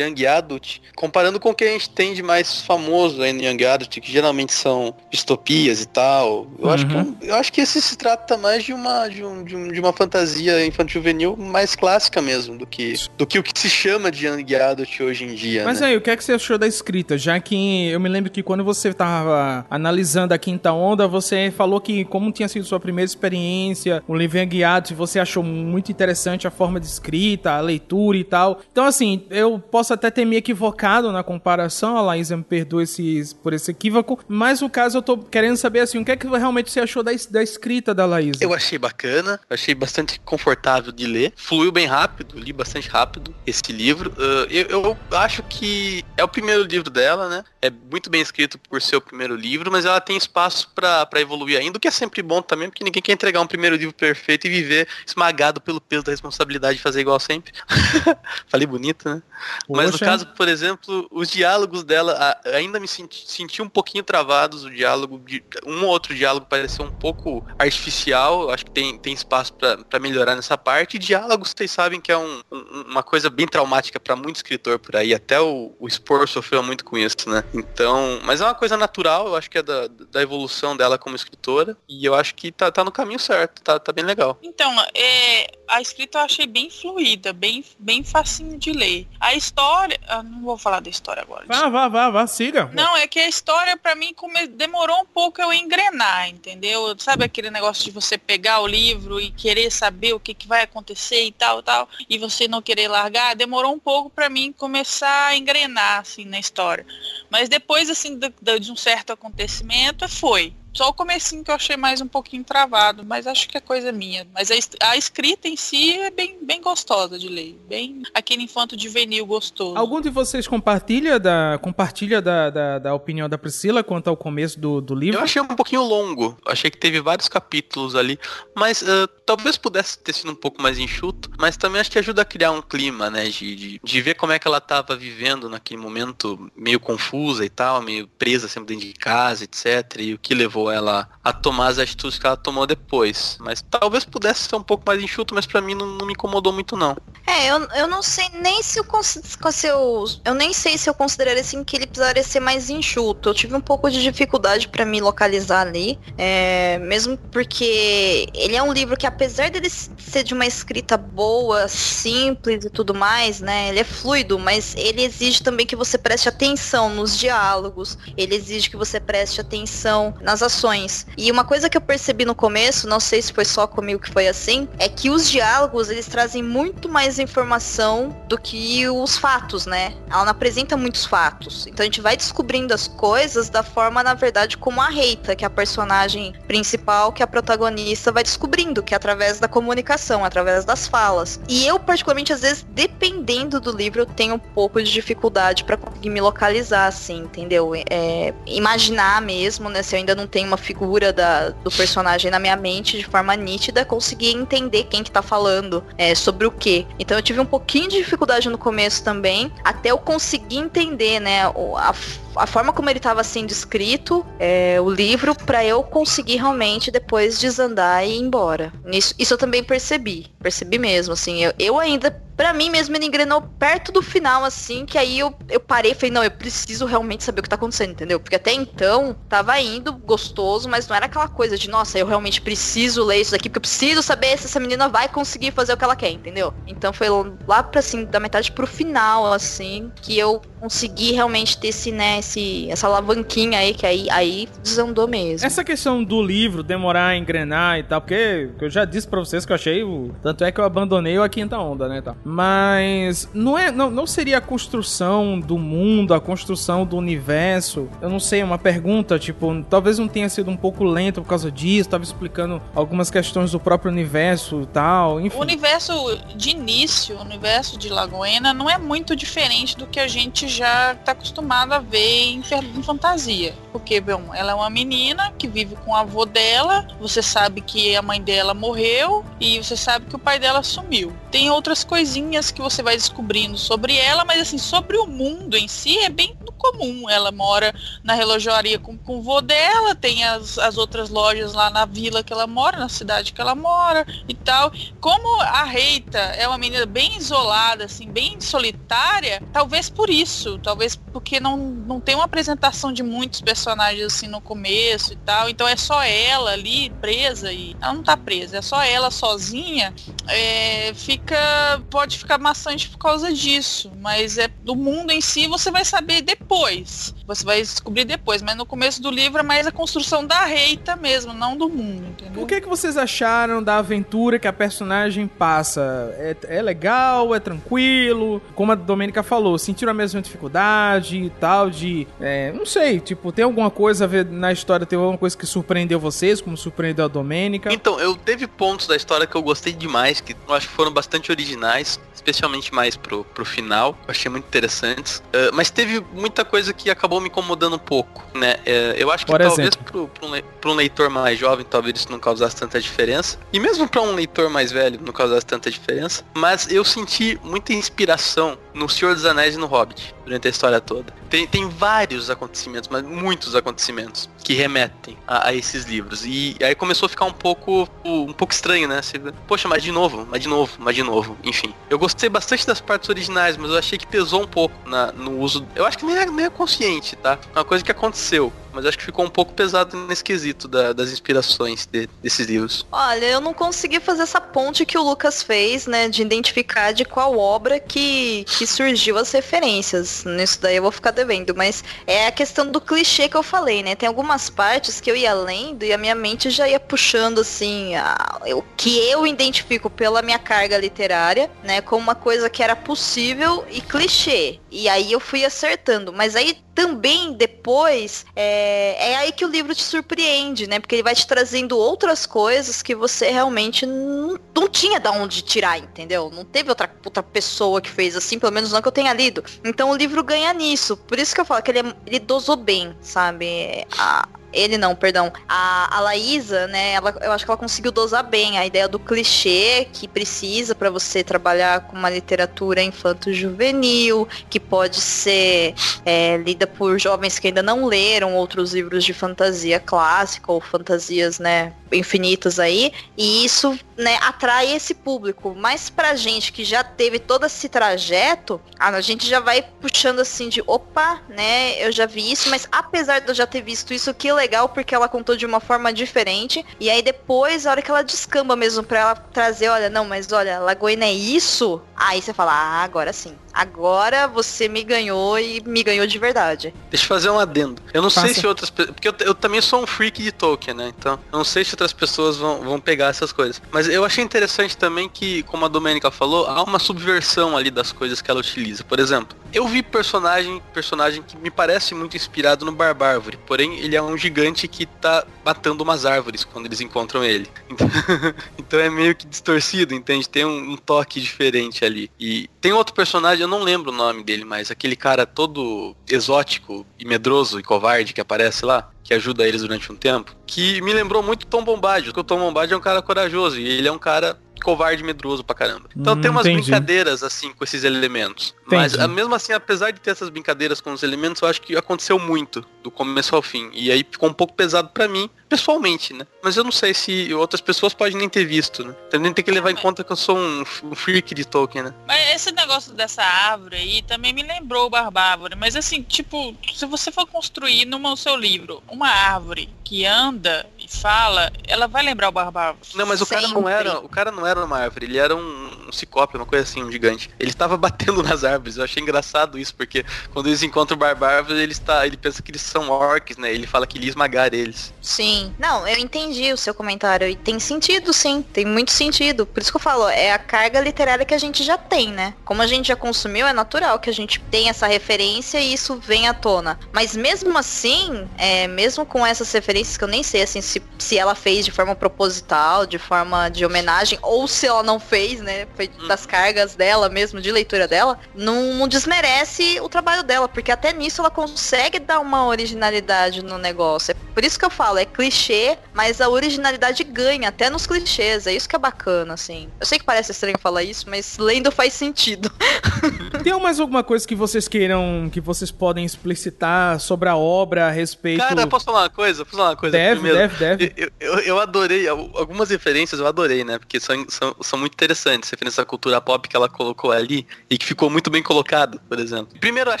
Adult, comparando com o que a gente tem de mais famoso aí no Young Adult, que geralmente são distopias e tal. Eu, Uhum. acho, que, eu acho que esse se trata mais de uma, de, um, de, um- de uma fantasia infantil juvenil mais clássica mesmo, do que, do que o que se chama de Young Adult hoje em dia. Mas né? aí, o que é que você achou da escrita? Já que eu me lembro que quando você tava analisando a Quinta Onda, você falou que como tinha sido sua primeira experiência, o livro guiado, você achou muito interessante a forma de escrita, a leitura e tal. Então, assim, eu posso até ter me equivocado na comparação, a Laísa me perdoa esses, por esse equívoco, mas o caso eu tô querendo saber, assim, o que é que realmente você achou da, da escrita da Laísa? Eu achei bacana, achei bastante confortável de ler, fluiu bem rápido, li bastante rápido esse livro. Ah, eu, eu acho que é o primeiro livro dela, né? É muito bem escrito por ser o primeiro livro, mas ela tem espaço pra evoluir ainda, o que é sempre bom também, porque ninguém quer entregar um primeiro livro perfeito e viver esmagado pelo peso da responsabilidade de fazer igual sempre. Falei bonito, né? Mas no Poxa. caso, por exemplo, os diálogos dela ainda me senti, senti um pouquinho travados. O diálogo, de, um ou outro diálogo pareceu um pouco artificial. Acho que tem, tem espaço pra melhorar nessa parte. E diálogos, vocês sabem que é um- um- uma coisa bem traumática pra muito escritor por aí. Até o, o Spor sofreu muito com isso, né? Então, mas é uma coisa natural. Eu acho que é da, da evolução dela como escritora. E eu acho que tá, tá no caminho certo. Tá, tá bem legal. Então, é, a escrita eu achei bem fluida, bem, bem facinho de ler. A história. ah, não vou falar da história agora. Vá, vá, vá, vá, siga. Não, é que a história pra mim come- demorou um pouco eu engrenar, entendeu? Sabe aquele negócio de você pegar o livro e querer saber o que, que vai acontecer e tal, tal, e você não querer largar? Demorou um pouco pra mim começar a engrenar assim na história. Mas depois assim de um certo acontecimento foi. Só o comecinho que eu achei mais um pouquinho travado, mas acho que é coisa minha. Mas a, a escrita em si é bem, bem gostosa de ler, bem aquele infanto juvenil gostoso. Algum de vocês compartilha da, compartilha da, da, da opinião da Priscila quanto ao começo do, do livro? Eu achei um pouquinho longo. Achei que teve vários capítulos ali. Mas ah, talvez pudesse ter sido um pouco mais enxuto. Mas também acho que ajuda a criar um clima, né? De, de, de ver como é que ela tava vivendo naquele momento meio confusa e tal, meio presa sempre dentro de casa, etc. E o que levou ela a tomar as atitudes que ela tomou depois. Mas talvez pudesse ser um pouco mais enxuto, mas pra mim não, não me incomodou muito, não. É, eu, eu não sei nem se eu, se eu eu nem sei se eu consideraria assim que ele precisaria ser mais enxuto. Eu tive um pouco de dificuldade pra me localizar ali, é, mesmo porque ele é um livro que apesar dele ser de uma escrita boa, simples e tudo mais, né, ele é fluido, mas ele exige também que você preste atenção nos diálogos. Ele exige que você preste atenção nas ações. E uma coisa que eu percebi no começo, não sei se foi só comigo que foi assim, é que os diálogos eles trazem muito mais informação do que os fatos, né? Ela não apresenta muitos fatos. Então a gente vai descobrindo as coisas da forma, na verdade, como a Reita, que é a personagem principal, que é a protagonista, vai descobrindo, que é através da comunicação, através das falas. E eu, particularmente, às vezes, dependendo do livro, eu tenho um pouco de dificuldade pra conseguir me localizar, assim, entendeu? É, imaginar mesmo, né? Se eu ainda não tenho uma figura da, do personagem na minha mente de forma nítida, conseguir entender quem que tá falando, é, sobre o que. Então eu tive um pouquinho de dificuldade no começo também, até eu conseguir entender, né, a, a forma como ele estava sendo escrito, é, o livro, pra eu conseguir realmente depois desandar e ir embora. Isso, isso eu também percebi, percebi mesmo, assim, eu, eu ainda Pra mim mesmo ele engrenou perto do final, assim, que aí eu, eu parei e falei, não, eu preciso realmente saber o que tá acontecendo, entendeu? Porque até então tava indo gostoso, mas não era aquela coisa de, nossa, eu realmente preciso ler isso daqui, porque eu preciso saber se essa menina vai conseguir fazer o que ela quer, entendeu? Então foi lá pra assim, da metade pro final, assim, que eu consegui realmente ter esse, né, esse, essa alavanquinha aí, que aí, aí desandou mesmo. Essa questão do livro demorar a engrenar e tal, porque eu já disse pra vocês que eu achei. Tanto é que eu abandonei o A Quinta Onda, né? Tal. Mas não, é, não, não seria a construção do mundo, a construção do universo. Eu não sei, uma pergunta, tipo, talvez não tenha sido um pouco lento por causa disso, tava explicando algumas questões do próprio universo e tal, enfim. O universo de início, o universo de Lagoena, não é muito diferente do que a gente já está acostumado a ver em, em fantasia. Porque, bom, ela é uma menina que vive com o avô dela, você sabe que a mãe dela morreu e você sabe que o pai dela sumiu. Tem outras coisinhas que você vai descobrindo sobre ela, mas assim, sobre o mundo em si é bem comum. Ela mora na relojoaria com, com o vô dela, tem as, as outras lojas lá na vila que ela mora, na cidade que ela mora e tal. Como a Reita é uma menina bem isolada, assim, bem solitária, talvez por isso, talvez porque não, não tem uma apresentação de muitos personagens assim no começo e tal. Então é só ela ali presa e ela não tá presa, é só ela sozinha. É, fica pode ficar maçante por causa disso, mas é do mundo em si você vai saber depois depois. Você vai descobrir depois, mas no começo do livro é mais a construção da reita mesmo, não do mundo, entendeu? O que, é que vocês acharam da aventura que a personagem passa? É, é legal? É tranquilo? Como a Domênica falou, sentiram a mesma dificuldade e tal de... É, não sei, tipo, tem alguma coisa a ver na história, tem alguma coisa que surpreendeu vocês, como surpreendeu a Domênica? Então, eu teve pontos da história que eu gostei demais, que eu acho que foram bastante originais, especialmente mais pro, pro final, eu achei muito interessantes. Uh, mas teve coisa que acabou me incomodando um pouco, né? Uh, eu acho que Por talvez pro, um, um leitor mais jovem, talvez isso não causasse tanta diferença. E mesmo para um leitor mais velho, não causasse tanta diferença. Mas eu senti muita inspiração no Senhor dos Anéis e no Hobbit durante a história toda. Tem, tem vários acontecimentos, mas muitos acontecimentos que remetem a, a esses livros. E aí começou a ficar um pouco um pouco estranho, né? Você, Poxa, mas de novo, mas de novo, mas de novo. Enfim, eu gostei bastante das partes originais, mas eu achei que pesou um pouco na, no uso. Eu acho que nem é consciente, tá? Uma coisa que aconteceu. Mas acho que ficou um pouco pesado nesse quesito da- das inspirações de- desses livros. Olha, eu não consegui fazer essa ponte que o Lucas fez, né, de identificar de qual obra que, que surgiu as referências. Nisso daí eu vou ficar devendo, mas é a questão do clichê que eu falei, né? Tem algumas partes que eu ia lendo e a minha mente já ia puxando, assim, a- o que eu identifico pela minha carga literária, né, como uma coisa que era possível e clichê. E aí eu fui acertando, mas aí também depois é, é aí que o livro te surpreende, né? Porque ele vai te trazendo outras coisas que você realmente não, não tinha da onde tirar, entendeu? Não teve outra, outra pessoa que fez assim, pelo menos não que eu tenha lido. Então o livro ganha nisso. Por isso que eu falo que ele, é- ele dosou bem, sabe? A- ele não, perdão. A, a Laísa, né, ela, eu acho que ela conseguiu dosar bem a ideia do clichê que precisa para você trabalhar com uma literatura infanto-juvenil, que pode ser é, lida por jovens que ainda não leram outros livros de fantasia clássica ou fantasias, né, infinitas aí. E isso, né, atrai esse público. Mas pra gente que já teve todo esse trajeto, a gente já vai puxando assim de, opa, né, eu já vi isso, mas apesar de eu já ter visto isso, que legal porque ela contou de uma forma diferente. E aí depois, a hora que ela descamba mesmo pra ela trazer, olha, não, mas olha, Lagoina é isso, aí você fala, ah, agora sim. Agora você me ganhou e me ganhou de verdade. Deixa eu fazer um adendo. Eu não sei se outras pessoas. Porque eu, eu também sou um freak de Tolkien, né? Então, eu não sei se outras pessoas vão, vão pegar essas coisas. Mas eu achei interessante também que, como a Domênica falou, há uma subversão ali das coisas que ela utiliza. Por exemplo, eu vi personagem, personagem que me parece muito inspirado no Barbárvore. Porém, ele é um gigante que tá matando umas árvores quando eles encontram ele. Então, é meio que distorcido, entende? Tem um, um toque diferente ali. E tem outro personagem, eu não lembro o nome dele, mas aquele cara todo exótico e medroso e covarde que aparece lá, que ajuda eles durante um tempo, que me lembrou muito Tom Bombadil, porque o Tom Bombadil é um cara corajoso e ele é um cara covarde e medroso pra caramba. Então Hum, tem umas entendi. brincadeiras assim com esses elementos. Mas Entendi. ah, mesmo assim, apesar de ter essas brincadeiras com os elementos, eu acho que aconteceu muito do começo ao fim. E aí ficou um pouco pesado pra mim, pessoalmente, né? Mas eu não sei se outras pessoas podem nem ter visto, né? Também tem que levar em conta que eu sou um, um freak de Tolkien, né? Mas esse negócio dessa árvore aí também me lembrou o Barbárvore. Mas assim, tipo, se você for construir no seu livro uma árvore que anda fala, ela vai lembrar o Barba. Não, mas o cara não era, o cara não era uma árvore, ele era um, um ciclope, uma coisa assim, um gigante. Ele tava batendo nas árvores. Eu achei engraçado isso, porque quando eles encontram o Barbárvore, ele está, ele pensa que eles são orcs, né? Ele fala que ele ia esmagar eles. Sim. Não, eu entendi o seu comentário. E tem sentido, sim. Tem muito sentido. Por isso que eu falo, é a carga literária que a gente já tem, né? Como a gente já consumiu, é natural que a gente tenha essa referência e isso venha à tona. Mas mesmo assim, é, mesmo com essas referências que eu nem sei assim, se, se ela fez de forma proposital, de forma de homenagem, ou se ela não fez, né? Foi das cargas dela mesmo, de leitura dela, não, não desmerece o trabalho dela, porque até nisso ela consegue dar uma originalidade no negócio. É por isso que eu falo, é clichê, mas a originalidade ganha, até nos clichês. É isso que é bacana, assim. Eu sei que parece estranho falar isso, mas lendo faz sentido. Tem mais alguma coisa que vocês queiram, que vocês podem explicitar sobre a obra a respeito... Cara, posso falar uma coisa? Posso falar uma coisa Deve, primeiro? deve, deve. Eu, eu, eu adorei, algumas referências eu adorei, né? Porque são, são, são muito interessantes, referências à cultura pop que ela colocou ali e que ficou muito bem colocado, por exemplo. Primeiro as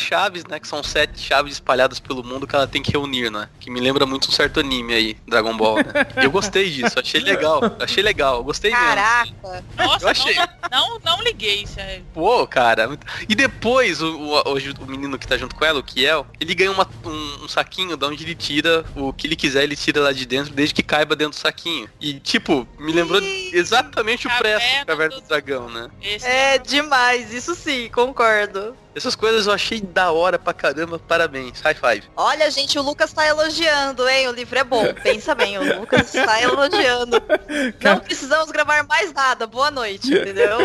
chaves, né? Que são sete chaves espalhadas pelo mundo que ela tem que reunir, né? Que me lembra muito um certo anime aí, Dragon Ball, né? Eu gostei disso, achei legal, achei legal, gostei Caraca. mesmo. Nossa, Eu achei. não, não, não liguei, sério. Pô, cara. E depois, o, o, o menino que tá junto com ela, o Kiel, ele ganha uma- um, um saquinho de onde ele tira o que ele quiser, ele tira lá de dentro, desde que caiba dentro do saquinho. E, tipo, me lembrou exatamente o preço do Caverna do Dragão, né? É demais, isso sim, concordo. Essas coisas eu achei da hora pra caramba, parabéns. High five. Olha, gente, o Lucas tá elogiando, hein? O livro é bom. Pensa bem, o Lucas está elogiando. Não precisamos gravar mais nada. Boa noite, entendeu?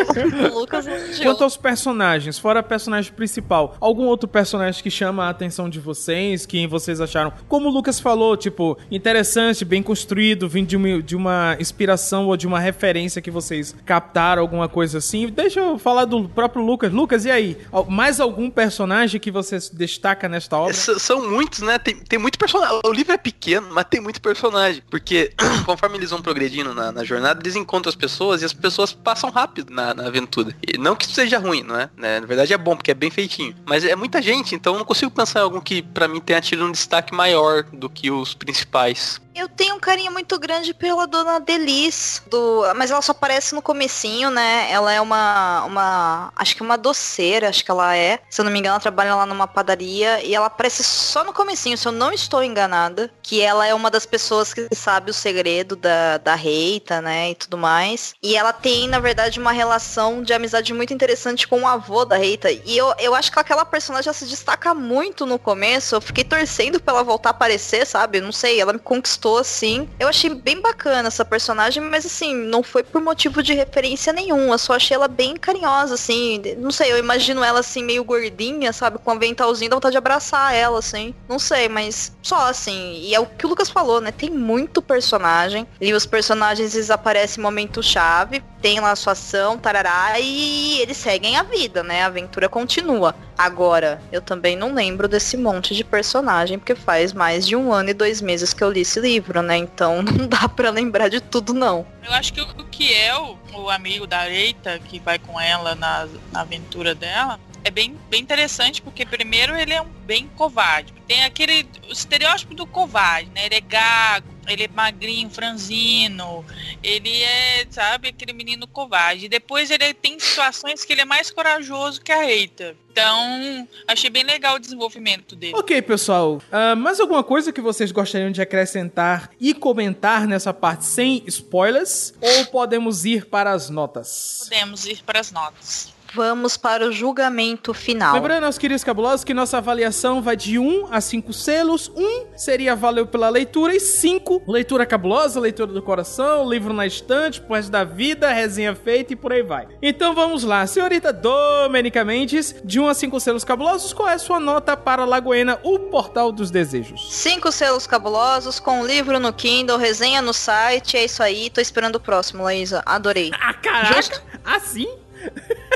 O Lucas elogiou. Quanto aos personagens, fora a personagem principal, algum outro personagem que chama a atenção de vocês, que vocês acharam, como o Lucas falou, tipo, interessante, bem construído, vindo de uma, de uma inspiração ou de uma referência que vocês captaram, alguma coisa assim. Deixa eu falar do próprio Lucas. Lucas, e aí? Mais algum personagem que você destaca nesta obra? S- são muitos, né? Tem, tem muito personagem. O livro é pequeno, mas tem muito personagem. Porque conforme eles vão progredindo na, na jornada, eles encontram as pessoas e as pessoas passam rápido na, na aventura. E não que isso seja ruim, não é? Né? Na verdade é bom, porque é bem feitinho. Mas é muita gente, então eu não consigo pensar em algum que pra mim tenha tido um destaque maior do que os principais. Eu tenho um carinho muito grande pela dona Delis, do... mas ela só aparece no comecinho, né? Ela é uma, uma, acho que uma doceira, acho que ela é. Se eu não me engano, ela trabalha lá numa padaria e ela aparece só no comecinho, se eu não estou enganada, que ela é uma das pessoas que sabe o segredo da, da Reita, né, e tudo mais. E ela tem, na verdade, uma relação de amizade muito interessante com o avô da Reita. E eu, eu acho que aquela personagem ela se destaca muito no começo. Eu fiquei torcendo pra ela voltar a aparecer, sabe? Não sei, ela me conquistou assim. Eu achei bem bacana essa personagem, mas assim, não foi por motivo de referência nenhum. Eu só achei ela bem carinhosa, assim. Não sei, eu imagino ela assim, meio gordinha, sabe? Com um aventalzinho, dá vontade de abraçar ela, assim. Não sei, mas só assim. E é o que o Lucas falou, né? Tem muito personagem. E os personagens eles aparecem em momento chave. Tem lá a sua ação, tarará, e eles seguem a vida, né? A aventura continua. Agora, eu também não lembro desse monte de personagem, porque faz mais de um ano e dois meses que eu li esse livro, né? Então não dá pra lembrar de tudo, não. Eu acho que o Kiel, o amigo da Eita, que vai com ela na, na aventura dela, é bem, bem interessante, porque primeiro ele é um bem covarde. Tem aquele o estereótipo do covarde, né? Ele é gago, ele é magrinho, franzino, ele é, sabe, aquele menino covarde. E depois ele tem situações que ele é mais corajoso que a Eita. Então, achei bem legal o desenvolvimento dele. Ok, pessoal. Ah, mais alguma coisa que vocês gostariam de acrescentar e comentar nessa parte sem spoilers? Ou podemos ir para as notas? Podemos ir para as notas. Vamos para o julgamento final. Lembrando aos queridos cabulosos que nossa avaliação vai de 1 a 5 selos. 1 seria valeu pela leitura e 5 leitura cabulosa, leitura do coração, livro na estante, pro resto da vida, resenha feita e por aí vai. Então vamos lá, senhorita Domenica Mendes, de 1 a 5 selos cabulosos, qual é a sua nota para Lagoena, o Portal dos Desejos? Cinco selos cabulosos, com livro no Kindle, resenha no site. É isso aí. Tô esperando o próximo, Laísa. Adorei. Ah, caraca! Assim?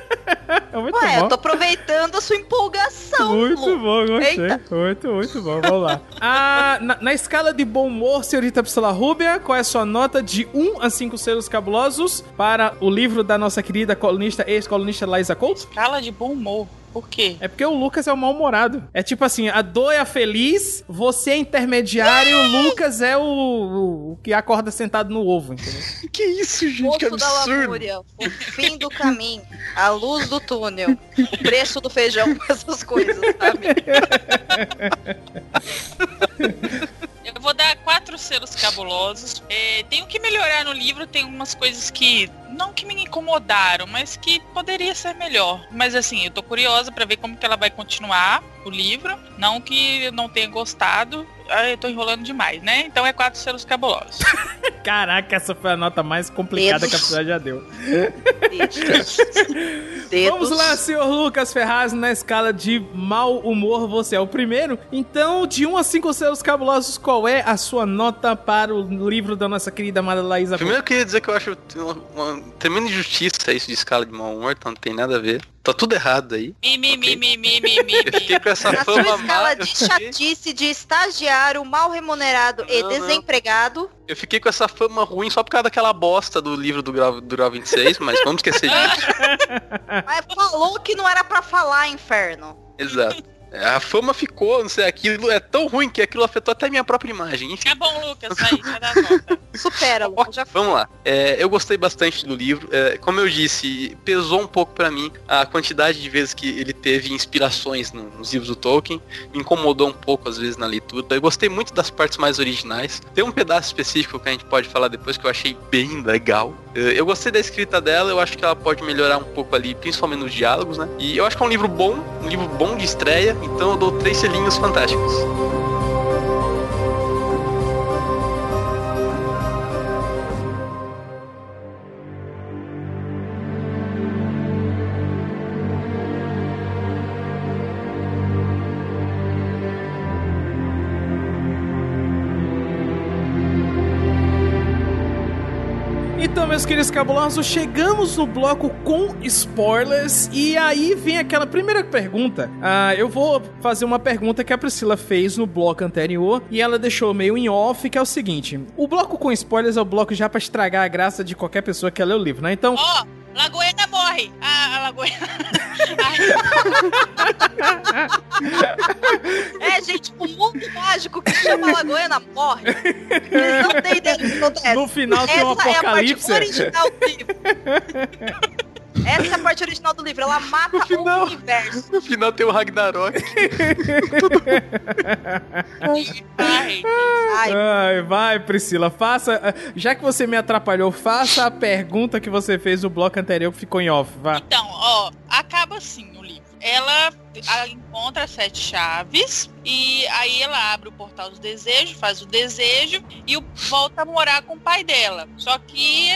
É muito Ué, bom. eu tô aproveitando a sua empolgação. Muito Lu. bom, gostei. Eita. Muito, muito bom. Vamos lá. Ah, na, na escala de bom humor, senhorita Priscila Rúbia, qual é a sua nota de 1 a 5 selos cabulosos para o livro da nossa querida colunista, ex-colunista Laísa Couto? Escala de bom humor. Por quê? É porque o Lucas é o mal-humorado. É tipo assim, a dor é a feliz, você é intermediário e o Lucas é o, o, o que acorda sentado no ovo, entendeu? que isso, gente? Moço Que da absurdo. lamúria, o fim do caminho, a luz do túnel, o preço do feijão, essas coisas, sabe? Vou dar quatro selos cabulosos. É, tem o que melhorar no livro, tem umas coisas que não que me incomodaram, mas que poderia ser melhor. Mas assim, eu tô curiosa pra ver como que ela vai continuar o livro. Não que eu não tenha gostado. Ah, eu tô enrolando demais, né? Então é quatro selos cabulosos. Caraca, essa foi a nota mais complicada Dedos. que a pessoa já deu. Dedos. Vamos lá, senhor Lucas Ferraz, na escala de mau humor, você é o primeiro. Então, de 1 a 5 selos cabulosos, qual é a sua nota para o livro da nossa querida amada Laísa Primeiro eu queria dizer que eu acho uma, uma tremenda injustiça isso de escala de mau humor, então não tem nada a ver. Tá tudo errado aí. Mi, mi, mi, mi, mi, mi, mi, Eu fiquei com essa Na fama sua escala má. de chatice de estagiário mal remunerado e Não, não. desempregado, Eu fiquei com essa fama ruim só por causa daquela bosta do livro do Grau, do Grau 26, mas vamos esquecer disso. mas falou que não era pra falar, inferno. Exato. A fama ficou, não sei, aquilo é tão ruim que aquilo afetou até a minha própria imagem. Enfim, Tá bom, Lucas, vai, vai dar. Supera, Lucas, já vamos lá. É, eu gostei bastante do livro. É, como eu disse, pesou um pouco pra mim a quantidade de vezes que ele teve inspirações no- nos livros do Tolkien. Me incomodou um pouco, às vezes, na leitura. Eu gostei muito das partes mais originais. Tem um pedaço específico que a gente pode falar depois que eu achei bem legal. É, eu gostei da escrita dela, eu acho que ela pode melhorar um pouco ali, principalmente nos diálogos, né? E eu acho que é um livro bom, um livro bom de estreia, então eu dou três selinhos fantásticos. Meus queridos cabulosos, chegamos no bloco com spoilers e aí vem aquela primeira pergunta. Ah, eu vou fazer uma pergunta que a Priscila fez no bloco anterior e ela deixou meio em off, que é o seguinte: o bloco com spoilers é o bloco já pra estragar a graça de qualquer pessoa que lê o livro, né? Então, Ó, Lagoena morre. Ah, a Lagoena. É, gente, o mundo mágico que chama Lagoena morre. Vocês não têm ideia do que acontece. No final tem um apocalipse. É a parte original do livro. Essa é a parte original do livro. Ela mata o universo. No final tem o Ragnarok. Ai, vai, Priscila, faça. Já que você me atrapalhou, faça a pergunta que você fez no bloco anterior que ficou em off. Vá. Então, ó, acaba assim o livro. Ela a- encontra as sete chaves e aí ela abre o portal dos desejos, faz o desejo e volta a morar com o pai dela. Só que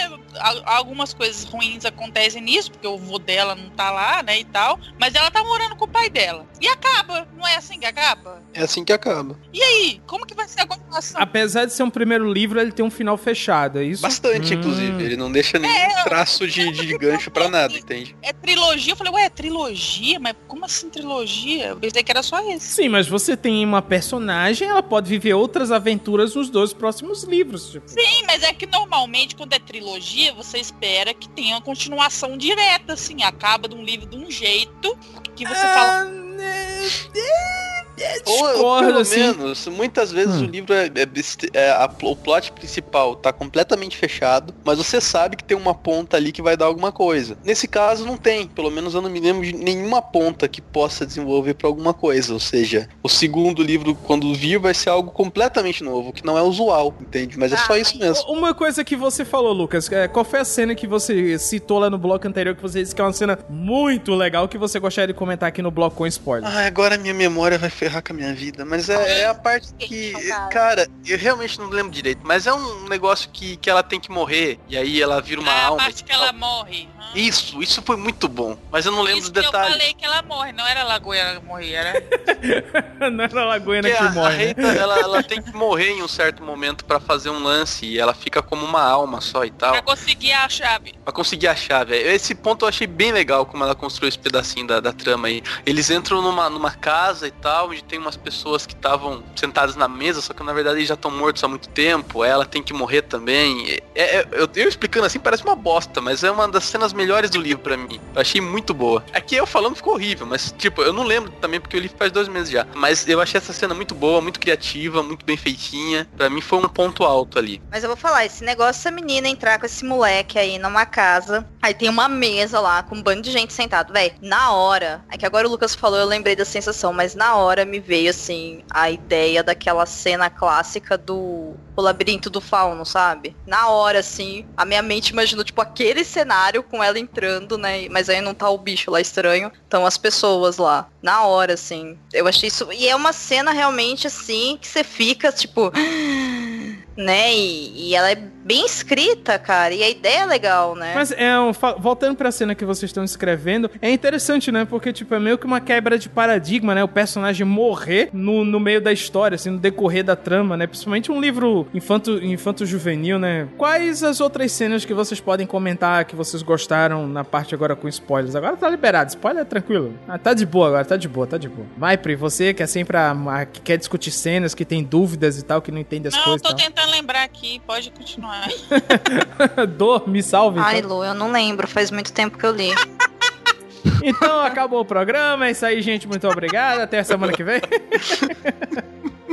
algumas coisas ruins acontecem nisso, porque o vô dela não tá lá, né, e tal. Mas ela tá morando com o pai dela. E acaba, não é assim que acaba? É assim que acaba. E aí, como que vai ser a continuação? Apesar de ser um primeiro livro, ele tem um final fechado, é isso? Bastante, Hum. inclusive. Ele não deixa nenhum traço de, de gancho pra nada, entende? É trilogia? Eu falei, ué, é trilogia? Mas como assim trilogia? Eu pensei que era só esse. Sim, mas você tem uma personagem, ela pode viver outras aventuras nos dois próximos livros. Tipo. Sim, mas é que normalmente quando é trilogia, você espera que tenha uma continuação direta, assim, acaba de um livro de um jeito que você Ah, fala. Ou, ou discordo, pelo assim. menos, muitas vezes Hum. o livro é, é é a o plot principal tá completamente fechado, mas você sabe que tem uma ponta ali que vai dar alguma coisa. Nesse caso não tem, pelo menos eu não me lembro de nenhuma ponta que possa desenvolver pra alguma coisa, ou seja, o segundo livro quando vir vai ser algo completamente novo, que não é usual, entende? Mas é só isso mesmo. Uma coisa que você falou, Lucas, é, qual foi a cena que você citou lá no bloco anterior que você disse que é uma cena muito legal que você gostaria de comentar aqui no bloco com spoiler? Ah, agora minha memória vai ferrar com a minha vida. Mas é, é a parte que. Cara, eu realmente não lembro direito. Mas é um negócio que, que ela tem que morrer. E aí ela vira uma Ah, a alma. parte que ela morre. Isso, isso foi muito bom. Mas eu não lembro Isso dos que eu detalhes. falei que ela morre, não era Lagoa que morria, era. não era a Lagoena Porque que a, a morre. né? Rita, ela, ela tem que morrer em um certo momento pra fazer um lance. E ela fica como uma alma só e tal. Pra conseguir a chave. Pra conseguir a chave. Esse ponto eu achei bem legal como ela construiu esse pedacinho da, da trama aí. Eles entram numa, numa casa e tal, onde tem umas pessoas que estavam sentadas na mesa, só que na verdade já estão mortos há muito tempo. Ela tem que morrer também. É, é- eu, eu explicando assim parece uma bosta, mas é uma das cenas melhores do livro pra mim. Eu achei muito boa. Aqui eu falando ficou horrível, mas tipo, eu não lembro também porque eu li faz dois meses já. Mas eu achei essa cena muito boa, muito criativa, muito bem feitinha. Pra mim foi um ponto alto ali. Mas eu vou falar, esse negócio dessa menina entrar com esse moleque aí numa casa, aí tem uma mesa lá com um bando de gente sentado, velho. Na hora, é que agora o Lucas falou, eu lembrei da sensação, mas na hora me veio assim a ideia daquela cena clássica do o labirinto do fauno, sabe? Na hora, assim, a minha mente imaginou, tipo, aquele cenário com ela entrando, né? Mas aí não tá o bicho lá estranho. Então as pessoas lá. Na hora, assim. Eu achei isso. E é uma cena realmente assim que você fica, tipo. Né? E, e ela é bem escrita, cara. E a ideia é legal, né? Mas é um, voltando pra cena que vocês estão escrevendo, é interessante, né? Porque, tipo, é meio que uma quebra de paradigma, né? O personagem morrer no, no meio da história, assim, no decorrer da trama, né? Principalmente um livro infanto, infanto juvenil, né? Quais as outras cenas que vocês podem comentar que vocês gostaram na parte agora com spoilers? Agora tá liberado, spoiler é tranquilo. Ah, tá de boa agora, tá de boa, tá de boa. Vai, Pri, você que é sempre a, a- que quer discutir cenas, que tem dúvidas e tal, que não entende as Não, coisas e tô tal. tentando lembrar aqui, pode continuar. Dor, me salve. Ai, então. Lu, eu não lembro, faz muito tempo que eu li. Então acabou o programa. É isso aí, gente. Muito obrigado. Até a semana que vem.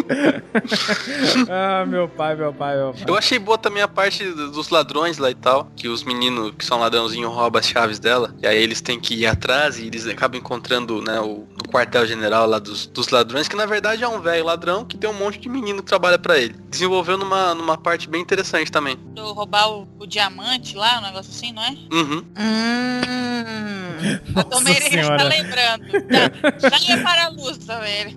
ah, meu pai, meu pai, meu pai. Eu achei boa também a parte dos ladrões lá e tal, que os meninos que são ladrãozinhos roubam as chaves dela, e aí eles têm que ir atrás e eles acabam encontrando, né, o, quartel-general lá dos, dos ladrões, que na verdade é um velho ladrão que tem um monte de menino que trabalha pra ele. Desenvolveu numa, numa parte bem interessante também. Do roubar o, o diamante lá, um negócio assim, não é? Uhum. Hum. Eu também está Senhora. lembrando. Já, já ia para a luz também.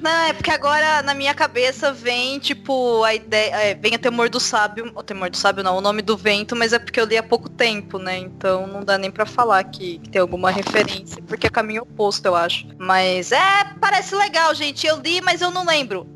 Não, é porque agora na minha cabeça vem, tipo, a ideia. é, vem o temor do sábio. O temor do sábio não, o nome do vento, mas é porque eu li há pouco tempo, né? Então não dá nem pra falar que, que tem alguma referência. Porque é caminho oposto, eu acho. Mas é, parece legal, gente. Eu li, mas eu não lembro.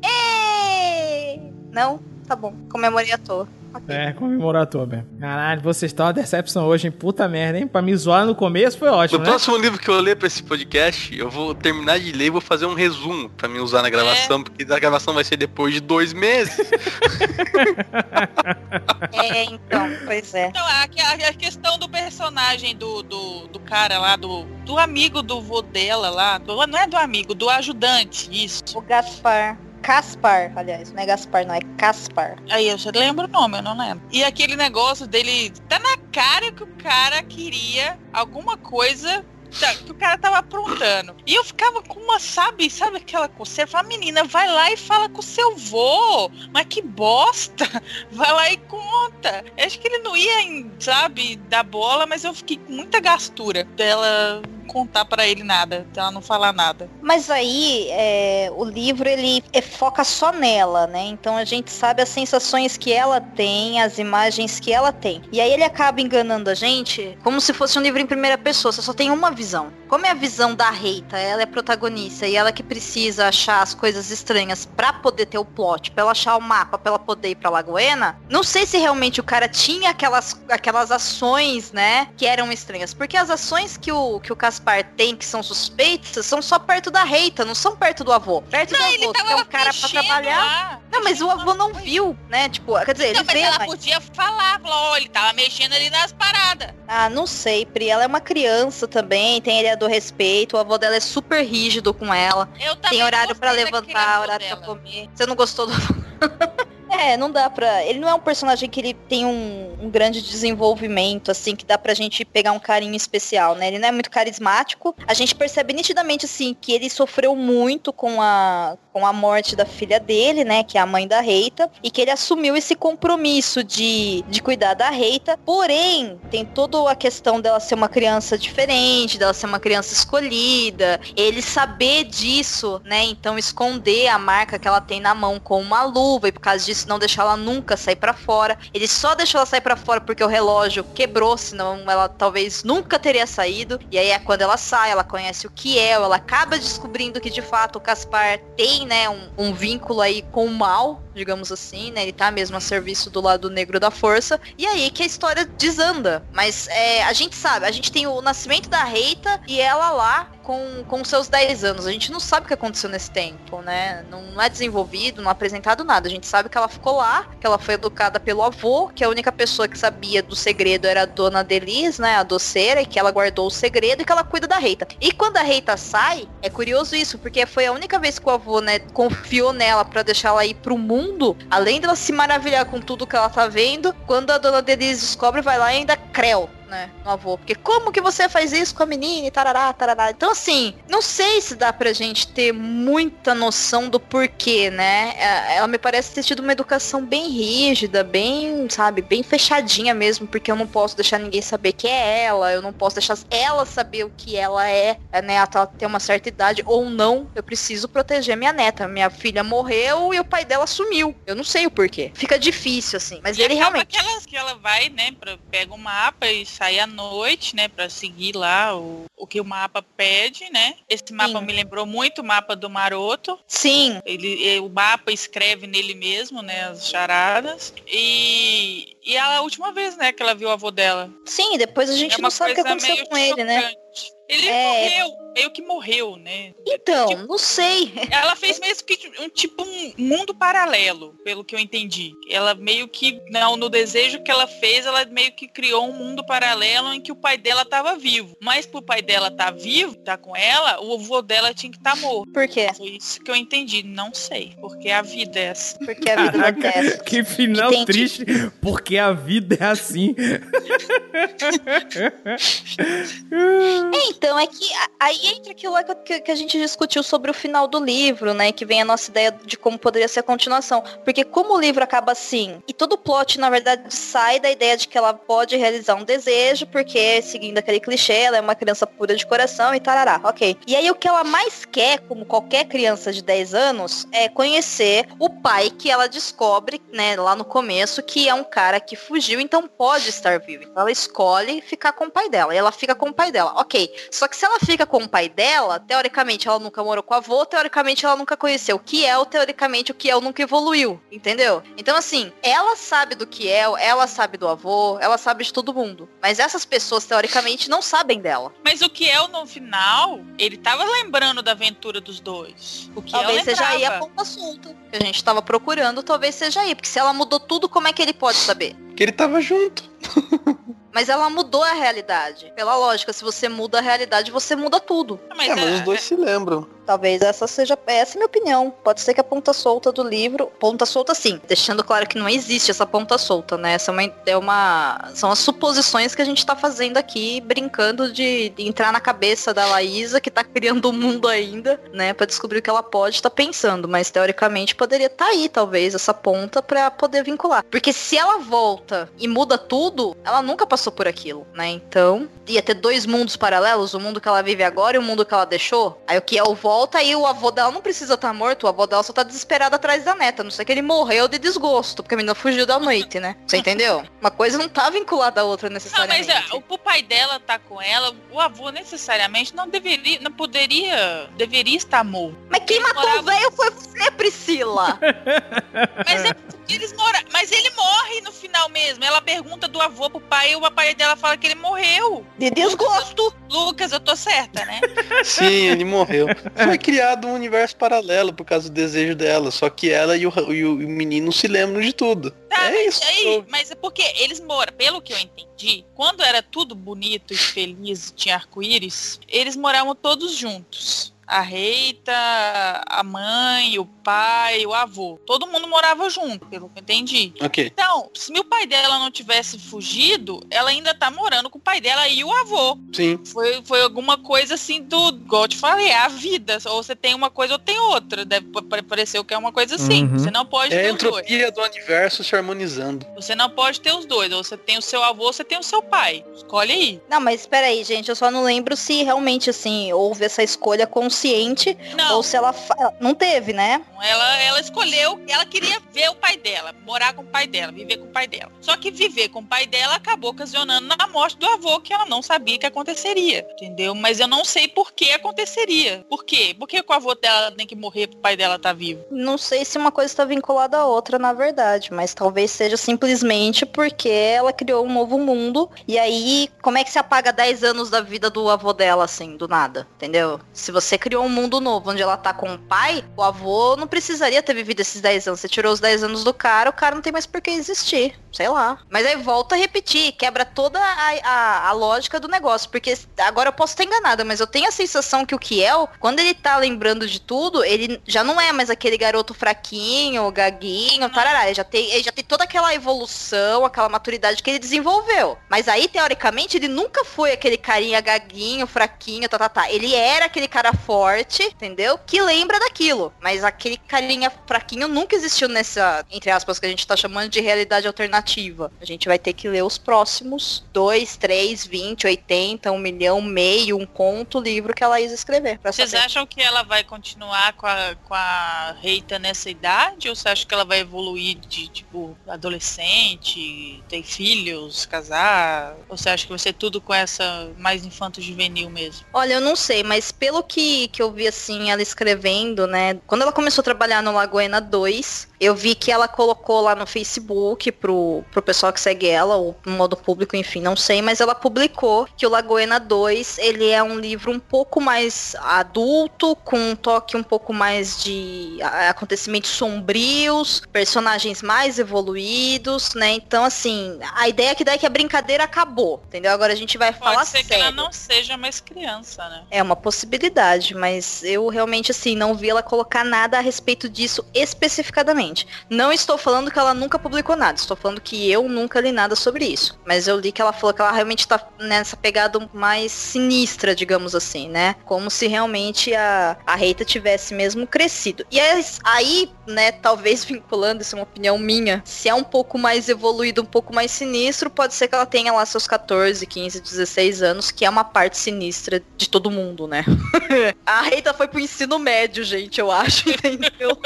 Não? Tá bom. Comemorei à toa. É, comemorator, mesmo. Caralho, vocês estão uma decepção hoje, hein? Puta merda, hein? Pra me zoar no começo foi ótimo, No né? próximo livro que eu ler pra esse podcast, eu vou terminar de ler e vou fazer um resumo pra me usar na gravação, porque a gravação vai ser depois de dois meses. É, então, pois é. Então, a, a- a questão do personagem do, do, do cara lá, do, do amigo do vô dela lá, do- não é do amigo, do ajudante, isso. O Gaspar. Caspar, aliás, não é Gaspar, não, é Caspar. Aí eu já lembro o nome, eu não lembro. E aquele negócio dele, tá na cara que o cara queria alguma coisa tá- que o cara tava aprontando. E eu ficava com uma, sabe, sabe aquela coceira? Fala, menina, vai lá e fala com o seu vô. Mas que bosta! Vai lá e conta. Eu acho que ele não ia, sabe, dar bola, mas eu fiquei com muita gastura dela contar pra ele nada, dela não falar nada. Mas aí, é, o livro, ele é- foca só nela, né? Então a gente sabe as sensações que ela tem, as imagens que ela tem. E aí ele acaba enganando a gente como se fosse um livro em primeira pessoa, você só tem uma visão. Como é a visão da Reita? Ela é protagonista e ela que precisa achar as coisas estranhas pra poder ter o plot, pra ela achar o mapa, pra ela poder ir pra Lagoena. Não sei se realmente o cara tinha aquelas, aquelas ações, né, que eram estranhas. Porque as ações que o, que o Caspar tem, que são suspeitas, são só perto da Reita, não são perto do avô. Perto do avô, que é um cara pra trabalhar. não, mas o avô não viu, né? Tipo, quer dizer, Não, ele mas vê, ela mas... podia falar, ó, ele tava mexendo ali nas paradas. Ah, não sei, Pri. Ela é uma criança também, tem ideia do respeito. O avô dela é super rígido com ela. Eu também tem horário daquele levantar, horário pra dela. comer. Você não gostou do. É, não dá pra. Ele não é um personagem que ele tem um, um grande desenvolvimento, assim, que dá pra gente pegar um carinho especial, né? Ele não é muito carismático. A gente percebe nitidamente, assim, que ele sofreu muito com a, com a morte da filha dele, né? Que é a mãe da Reita. E que ele assumiu esse compromisso de, de cuidar da Reita. Porém, tem toda a questão dela ser uma criança diferente, dela ser uma criança escolhida. Ele saber disso, né? Então esconder a marca que ela tem na mão com uma luva. E por causa disso não deixar ela nunca sair pra fora. Ele só deixou ela sair pra fora porque o relógio quebrou, senão ela talvez nunca teria saído. E aí é quando ela sai, ela conhece o que é, ela acaba descobrindo que de fato o Caspar tem, né, um, um vínculo aí com o mal, digamos assim, né? Ele tá mesmo a serviço do lado negro da força. E aí que a história desanda. Mas é, a gente sabe, a gente tem o nascimento da Reita e ela lá com, com seus 10 anos. A gente não sabe o que aconteceu nesse tempo, né? Não, não é desenvolvido, não é apresentado nada. A gente sabe que ela ficou lá, que ela foi educada pelo avô, que a única pessoa que sabia do segredo era a dona Delis, né, a doceira, e que ela guardou o segredo e que ela cuida da Reita. E quando a Reita sai, é curioso isso, porque foi a única vez que o avô, né, confiou nela para deixar ela ir pro mundo, além dela se maravilhar com tudo que ela tá vendo, quando a dona Delis descobre, vai lá e ainda creu né, no avô. Porque como que você faz isso com a menina e tarará, tarará. Então, assim, não sei se dá pra gente ter muita noção do porquê, né? É, Ela me parece ter tido uma educação bem rígida, bem, sabe, bem fechadinha mesmo, porque eu não posso deixar ninguém saber que é ela, eu não posso deixar ela saber o que ela é, né, até ela ter uma certa idade ou não. Eu preciso proteger minha neta. Minha filha morreu e o pai dela sumiu. Eu não sei o porquê. Fica difícil, assim. Mas E ele realmente. Que ela, que ela vai, né, pra, pega o mapa e sai à noite, né, pra seguir lá o, o que o mapa pede, né? Esse mapa me lembrou muito o mapa do Maroto. Sim. Ele, eh, o mapa escreve nele mesmo, né, as charadas. E, e a última vez, né, que ela viu o avô dela. Sim, depois a gente É não sabe o que aconteceu com ele, né? Ele É. morreu, meio que morreu, né? Então, não sei. Ela fez mesmo que um tipo um mundo paralelo, pelo que eu entendi. Ela meio que, não, no desejo que ela fez, ela meio que criou um mundo paralelo em que o pai dela estava vivo. Mas pro pai dela estar vivo, tá com ela, o avô dela tinha que estar morto. Por quê? Foi isso que eu entendi. Não sei. Porque a vida é assim. Porque a vida é Caraca, que final Entendi. triste, porque a vida é assim. É, então, é que aí entra aquilo que- que a gente discutiu sobre o final do livro, né? Que vem a nossa ideia de como poderia ser a continuação. Porque como o livro acaba assim, e todo o plot, na verdade, sai da ideia de que ela pode realizar um desejo, porque, seguindo aquele clichê, ela é uma criança pura de coração e tarará, ok. E aí o que ela mais quer, como qualquer criança de 10 anos, é conhecer o pai que ela descobre, né, lá no começo, que é um cara que fugiu, então pode estar vivo. Então ela escolhe ficar com o pai dela. E ela fica com o pai dela. Ok. Só que se ela fica com o pai dela, teoricamente ela nunca morou com o avô, teoricamente ela nunca conheceu o Kiel, teoricamente o Kiel nunca evoluiu. Entendeu? Então, assim, ela sabe do Kiel, ela sabe do avô, ela sabe de todo mundo. Mas essas pessoas, teoricamente, não sabem dela. Mas o Kiel, no final, ele tava lembrando da aventura dos dois. O Kiel Talvez seja aí a lembrava. ponta solta que a gente tava procurando, talvez seja aí. Porque se ela mudou tudo, como é que ele pode saber? Porque ele tava junto. Mas ela mudou a realidade. Pela lógica, se você muda a realidade, você muda tudo. Mas, é, mas os dois se lembram. Talvez essa seja. Essa é a minha opinião. Pode ser que a ponta solta do livro. Ponta solta sim. Deixando claro que não existe essa ponta solta, né? Essa é uma. É uma são as suposições que a gente tá fazendo aqui, brincando de, de entrar na cabeça da Laísa, que tá criando o mundo ainda, né? Pra descobrir o que ela pode estar pensando. Mas teoricamente poderia estar aí, talvez, essa ponta pra poder vincular. Porque se ela volta e muda tudo, ela nunca passou por aquilo, né? Então, ia ter dois mundos paralelos, o mundo que ela vive agora e o mundo que ela deixou. Aí o que é o volta e o avô dela não precisa estar morto, o avô dela só tá desesperado atrás da neta. Não sei que ele morreu de desgosto, porque a menina fugiu da noite, né? Você entendeu? Uma coisa não tá vinculada à outra Não, necessariamente. mas é, o, o pai dela tá com ela, o avô necessariamente não deveria, não poderia, deveria estar morto. Mas quem matou o velho foi você, Priscila. Mas é eles moram. Mas ele morre no final mesmo. Ela pergunta do avô pro pai e o pai dela fala que ele morreu. De desgosto. Lucas, eu tô certa, né? Sim, ele morreu. Foi criado um universo paralelo por causa do desejo dela. Só que ela e o, e o- e o menino se lembram de tudo. Tá, é mas isso. aí, mas é porque eles moram, pelo que eu entendi, quando era tudo bonito e feliz, tinha arco-íris, eles moravam todos juntos. A Reita, a mãe, o pai, o avô. Todo mundo morava junto, pelo que eu entendi. Ok. Então, se o pai dela não tivesse fugido, ela ainda tá morando com o pai dela e o avô. Sim. Foi, foi alguma coisa assim do, igual eu te falei, é a vida. Ou você tem uma coisa ou tem outra. Deve pa- parecer que é uma coisa assim. Uhum. Você não pode É a ter os dois. entropia do universo se harmonizando. Você não pode ter os dois. Ou você tem o seu avô, ou você tem o seu pai. Escolhe aí. Não, mas espera aí, gente. Eu só não lembro se realmente, assim, houve essa escolha consciente Não. ou se ela... Não teve, né? Ela, ela escolheu, ela queria ver o pai dela, morar com o pai dela, viver com o pai dela. Só que viver com o pai dela acabou ocasionando na morte do avô, que ela não sabia que aconteceria. Entendeu? Mas eu não sei por que aconteceria. Por quê? Por que o avô dela tem que morrer pro pai dela estar vivo? Não sei se uma coisa está vinculada à outra, na verdade, mas talvez seja simplesmente porque ela criou um novo mundo. E aí, como é que se apaga 10 anos da vida do avô dela, assim, do nada? Entendeu? Se você criou um mundo novo onde ela tá com o pai, o avô não precisaria ter vivido esses 10 anos. Você tirou os 10 anos do cara, o cara não tem mais por que existir. Sei lá. Mas aí volta a repetir, quebra toda a, a, a lógica do negócio. Porque agora eu posso estar enganada, mas eu tenho a sensação que o Kiel, quando ele tá lembrando de tudo, ele já não é mais aquele garoto fraquinho, gaguinho, tarará. Ele já tem, ele já tem toda aquela evolução, aquela maturidade que ele desenvolveu. Mas aí, teoricamente, ele nunca foi aquele carinha gaguinho, fraquinho, tá, tá, tá. Ele era aquele cara forte, entendeu? Que lembra daquilo. Mas aquele carinha fraquinho nunca existiu nessa, entre aspas, que a gente tá chamando de realidade alternativa. A gente vai ter que ler os próximos 2, 3, 20, 80, 1 milhão, meio, um conto, livro que a Laís escrever. pra Vocês acham que ela vai continuar com a, com a Reita nessa idade? Ou você acha que ela vai evoluir de, tipo, adolescente, ter filhos, casar? Ou você acha que vai ser tudo com essa mais infanto-juvenil mesmo? Olha, eu não sei, mas pelo que, que eu vi, assim, ela escrevendo, né? Quando ela começou a trabalhar no Lagoena 2, eu vi que ela colocou lá no Facebook pro, pro pessoal que segue ela, ou no modo público, enfim, não sei, mas ela publicou que o Lagoena 2, ele é um livro um pouco mais adulto, com um toque um pouco mais de acontecimentos sombrios, personagens mais evoluídos, né? Então, assim, a ideia que dá é que a brincadeira acabou, entendeu? Agora a gente vai Pode falar ser sério. que ela não seja mais criança, né? É uma possibilidade, mas eu realmente assim não vi ela colocar nada a respeito disso especificadamente. Não estou falando que ela nunca publicou nada, estou falando que eu nunca li nada sobre isso. Mas eu li que ela falou que ela realmente tá nessa pegada mais sinistra, digamos assim, né? Como se realmente a, a Reita tivesse mesmo crescido. E aí, né, talvez vinculando, isso é uma opinião minha, se é um pouco mais evoluído, um pouco mais sinistro, pode ser que ela tenha lá seus 14, 15, 16 anos, que é uma parte sinistra de todo mundo, né? a Reita foi pro ensino médio, gente, eu acho, entendeu?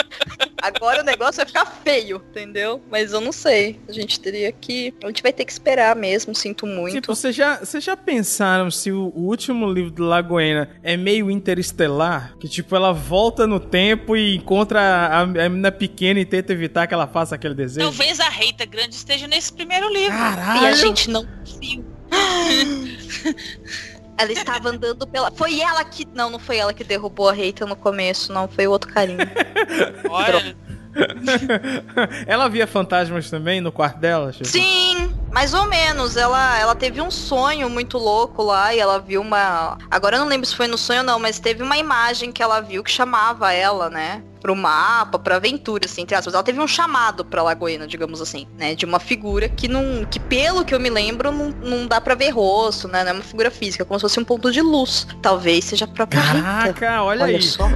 Agora o negócio vai ficar feio, entendeu? Mas eu não sei. A gente teria que. A gente vai ter que esperar mesmo, sinto muito. Tipo, vocês já, vocês já pensaram se o, último livro do Lagoena é meio interestelar? Que, tipo, ela volta no tempo e encontra a, a menina pequena e tenta evitar que ela faça aquele desejo? Talvez a Reita Grande esteja nesse primeiro livro. E a gente não viu. Ela estava andando pela. Foi ela que. Não, não foi ela que derrubou a Reita no começo, não. Foi o outro carinha. Olha, ela via fantasmas também no quarto dela? Chico? Sim, mais ou menos. Ela, ela teve um sonho muito louco lá e ela viu uma. Agora eu não lembro se foi no sonho ou não, mas teve uma imagem que ela viu que chamava ela, né? Pro mapa, pra aventura, assim, entre aspas. Ela teve um chamado pra Lagoena, digamos assim, né? De uma figura que não. que pelo que eu me lembro, não, não dá pra ver rosto, né? Não é uma figura física, é como se fosse um ponto de luz. Talvez seja a própria Rita. Caraca, olha, aí. só.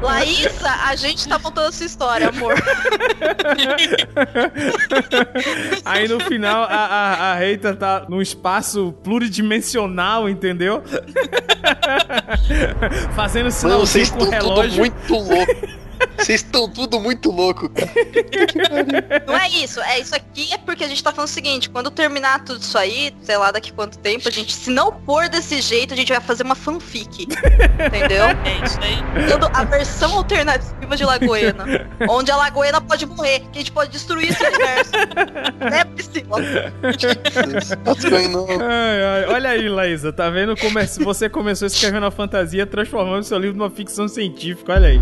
Laísa, a gente tá contando essa história, amor. Aí no final a, a, a Reita tá num espaço pluridimensional, entendeu? Fazendo sinalzinho com o relógio. Tudo muito louco. Vocês estão tudo muito louco, cara. Não é isso, é isso aqui é porque a gente tá falando o seguinte, quando terminar tudo isso aí, sei lá daqui quanto tempo, a gente, se não for desse jeito, a gente vai fazer uma fanfic. Entendeu? É isso aí. Dando a versão alternativa de Lagoena. onde a Lagoena pode morrer, que a gente pode destruir esse universo. né, Priscila? Ai, ai, Olha aí, Laísa, tá vendo como é- você começou escrevendo a fantasia, transformando seu livro numa ficção científica, olha aí.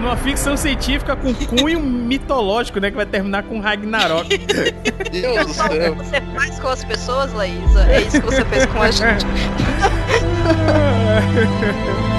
Numa ficção científica com cunho mitológico, né, que vai terminar com Ragnarok. Deus do céu. você faz com as pessoas, Laísa, é isso que você fez com a gente.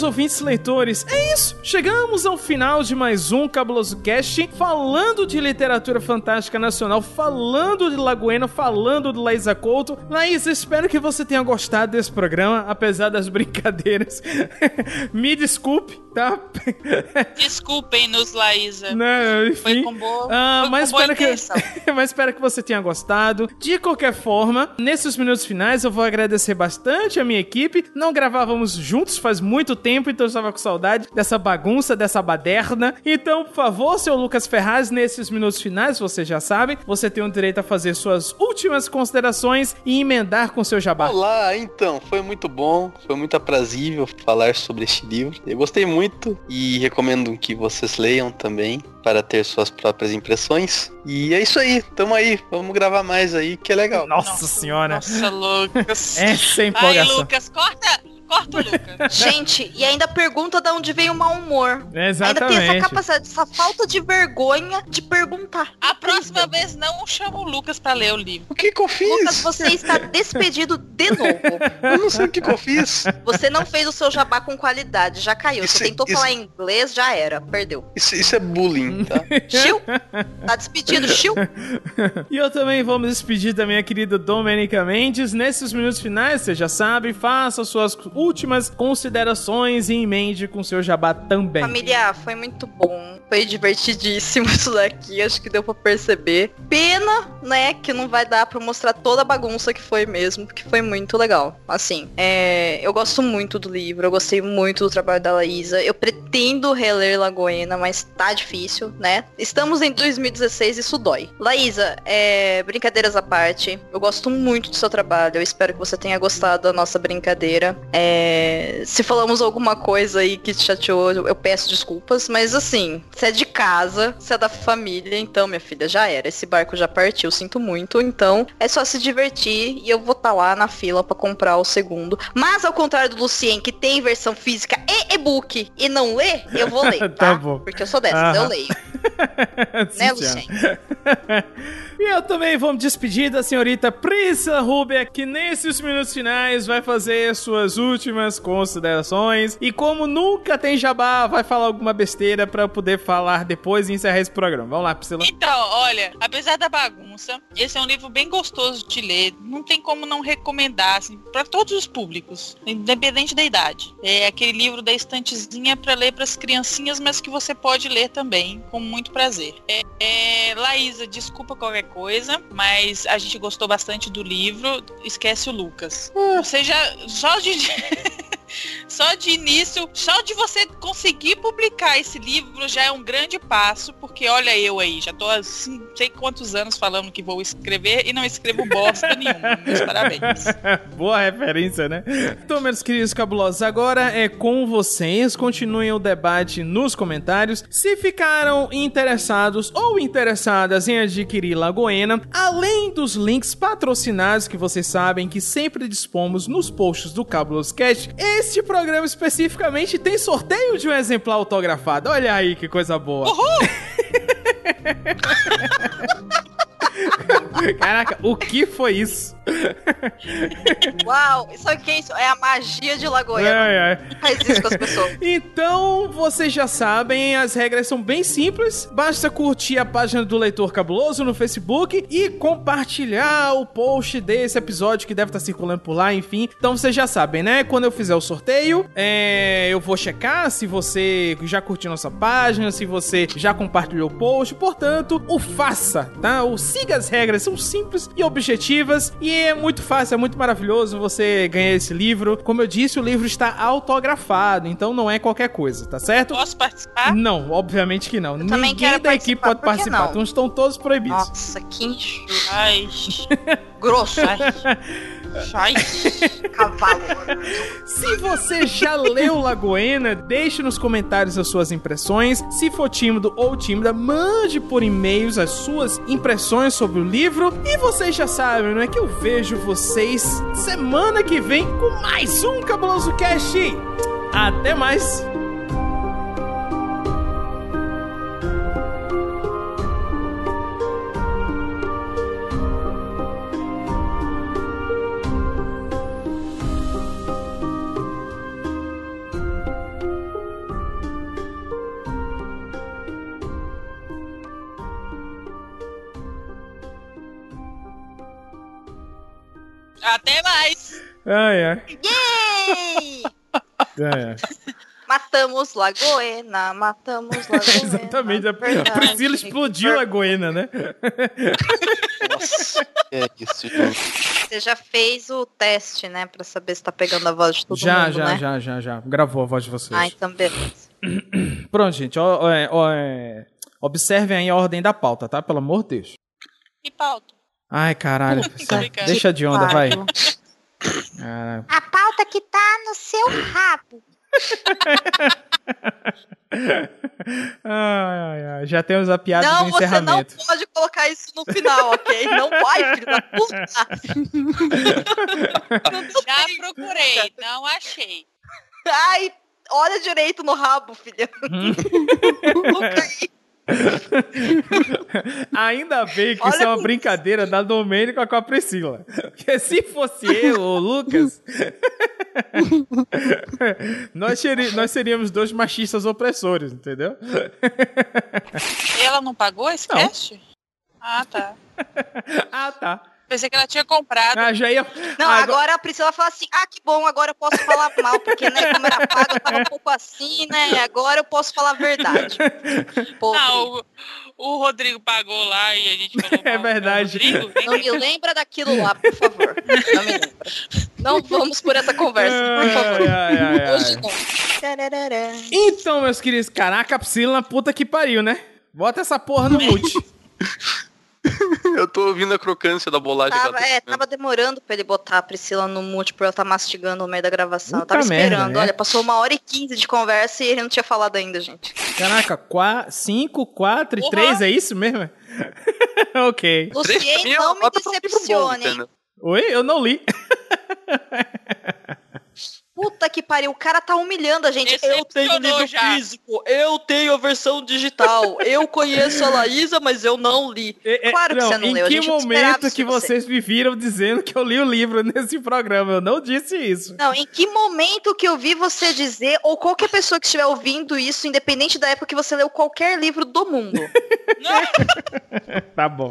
caros ouvintes leitores, é isso. Chegamos ao final de mais um Cabuloso Cast, falando de literatura fantástica nacional, falando de Lagoena, falando de Laísa Couto. Laísa, espero que você tenha gostado desse programa, apesar das brincadeiras. Me desculpe. Tá. Desculpem-nos, Laísa. Não, enfim. Foi com boa, Ah, foi mas, com boa espero que, intenção. mas espero que você tenha gostado. De qualquer forma, nesses minutos finais eu vou agradecer bastante a minha equipe. Não gravávamos juntos faz muito tempo, então eu estava com saudade dessa bagunça, dessa baderna. Então, por favor, seu Lucas Ferraz, nesses minutos finais, você já sabe, você tem o direito a fazer suas últimas considerações e emendar com seu jabá. Olá, então, foi muito bom, foi muito aprazível falar sobre este livro. Eu gostei muito e recomendo que vocês leiam também para ter suas próprias impressões. E é isso aí, tamo aí, vamos gravar mais aí, que é legal. Nossa, senhora. Nossa, Lucas. Essa é Ai, empolgação. Lucas, corta, corta o Lucas. Gente, e ainda pergunta de onde veio o mau humor. Ainda tem Exatamente. essa capacidade, essa falta de vergonha de perguntar. A próxima vez não chama o Lucas pra ler o livro. O que que eu fiz? Lucas, você está despedido de novo. Eu não sei o que que eu fiz. Você não fez o seu jabá com qualidade, já caiu. Isso- Você tentou isso- falar inglês, já era, perdeu. Isso, isso é bullying, tá? Chiu, tá despedido, chiu. E eu também vou me despedir da minha querida Domenica Mendes. Nesses minutos finais, você já sabe, faça suas últimas considerações e emende com seu jabá também. Família, foi muito bom. Foi divertidíssimo isso daqui, acho que deu pra perceber. Pena, né, que não vai dar pra mostrar toda a bagunça que foi mesmo, porque foi muito legal. Assim, é, eu gosto muito do livro, eu gostei muito do trabalho da Laísa. Eu pretendo reler Lagoena, mas tá difícil, né? Estamos em 2016, isso dói. Laísa, é, brincadeiras à parte, eu gosto muito do seu trabalho, eu espero que você tenha gostado da nossa brincadeira. É, se falamos alguma coisa aí que te chateou, eu eu peço desculpas, mas assim, você é de casa, você é da família, então, minha filha, já era. Esse barco já partiu, sinto muito. Então, é só se divertir e eu vou estar lá na fila pra comprar o segundo. Mas, ao contrário do Lucien, que tem versão física e e-book e não lê, eu vou ler, Tá tá? bom. Porque eu sou dessas, Aham. eu leio. né, Lucien? E eu também vou me despedir da senhorita Priscila Rubia, que nesses minutos finais vai fazer suas últimas considerações. E como nunca tem jabá, vai falar alguma besteira eu poder falar depois e encerrar esse programa. Vamos lá, Priscila. Então, olha, apesar da bagunça, esse é um livro bem gostoso de ler. Não tem como não recomendar, assim, para todos os públicos, independente da idade. É aquele livro da estantezinha para ler para as criancinhas, mas que você pode ler também com muito prazer. É, é, Laísa, desculpa qualquer coisa, mas a gente gostou bastante do livro. Esquece o Lucas. Você já só de Só de início, só de você conseguir publicar esse livro já é um grande passo, porque olha eu aí, já tô há assim, não sei quantos anos falando que vou escrever e não escrevo bosta nenhuma. Meus parabéns. Boa referência, né? Então, meus queridos cabulosos, agora é com vocês. Continuem o debate nos comentários. Se ficaram interessados ou interessadas em adquirir Lagoena, além dos links patrocinados que vocês sabem que sempre dispomos nos posts do Cabuloso Cast, este programa especificamente tem sorteio de um exemplar autografado. Olha aí que coisa boa. Caraca, o que foi isso? Uau, sabe o que é isso? É a magia de. Ai, ai. Faz isso com as pessoas. Então, vocês já sabem, as regras são bem simples. Basta curtir a página do Leitor Cabuloso no Facebook e compartilhar o post desse episódio que deve estar circulando por lá, enfim. Então vocês já sabem, né? Quando eu fizer o sorteio, é, eu vou checar se você já curtiu nossa página, se você já compartilhou o post. Portanto, o faça, tá? O siga as regras, são simples e objetivas e é muito fácil, é muito maravilhoso você ganhar esse livro. Como eu disse, o livro está autografado, então não é qualquer coisa, tá certo? Posso participar? Não, obviamente que não. também Ninguém da equipe pode participar, participar, então estão todos proibidos. Nossa, que injusto. Ai. Grosso. Ai. Cavalo. Se você já leu Lagoena, deixe nos comentários as suas impressões. Se for tímido ou tímida, mande por e-mails as suas impressões sobre o livro. E vocês já sabem, não é que eu vejo vocês semana que vem com mais um Cabuloso Cast. Até mais! Até mais. Ai, ai. Yay! ai, ai. Matamos Lagoena, matamos Lagoena. Exatamente. A verdade. Priscila explodiu a Goiânia, né? É isso, gente. Você já fez o teste, né? Pra saber se tá pegando a voz de todo já, mundo, já, né? já, já, já. Gravou a voz de vocês. Ah, então beleza. Pronto, gente. ó, ó, é, ó, é, Observem aí a ordem da pauta, tá? Pelo amor de Deus. E pauta? Ai, caralho. Sai, deixa de onda, vai. Caralho. A pauta que tá no seu rabo. Ai, ai, ai. Já temos a piada não, do você não encerramento. pode colocar isso no final, ok? Não vai, filho da puta. Já procurei, não achei. Ai, olha direito no rabo, filha. Coloca aí. Ainda bem que Olha isso é uma isso. brincadeira da Domênica com a Priscila. Porque se fosse eu ou o Lucas, nós, nós seríamos dois machistas opressores, entendeu? Ela não pagou esse Não. cast? Ah, tá. ah, tá. Pensei que ela tinha comprado. Ah, já ia. Não, agora... a Priscila fala assim: ah, que bom, agora eu posso falar mal, porque, né, como era pago, eu tava um pouco assim, né? Agora eu posso falar a verdade. Pô, Não, o, o Rodrigo pagou lá e a gente falou. É verdade. Não me lembra daquilo lá, por favor. Não me lembra. Não vamos por essa conversa, por favor. Ai, ai, ai, Hoje não. Então, meus queridos, caraca, a Priscila, puta que pariu, né? Bota essa porra no mute. Eu tô ouvindo a crocância da ela Tava, tá é, tava demorando pra ele botar a Priscila no mute por ela estar mastigando no meio da gravação. Eu Puta tava merda, esperando. né? Olha, passou uma hora e quinze de conversa e ele não tinha falado ainda, gente. Caraca, 5, 4 e Porra. 3, é isso mesmo? ok. Lucien, não me decepcione. Oi? Eu não li. Puta que pariu, o cara tá humilhando a gente. Eu tenho livro físico, eu tenho a versão digital. Eu conheço a Laísa, mas eu não li. claro que não, você não em leu. a que momento que você. vocês me viram dizendo que eu li o livro nesse programa? Eu não disse isso. Não, em que momento que eu vi você dizer, ou qualquer pessoa que estiver ouvindo isso, independente da época que você leu qualquer livro do mundo. Tá bom.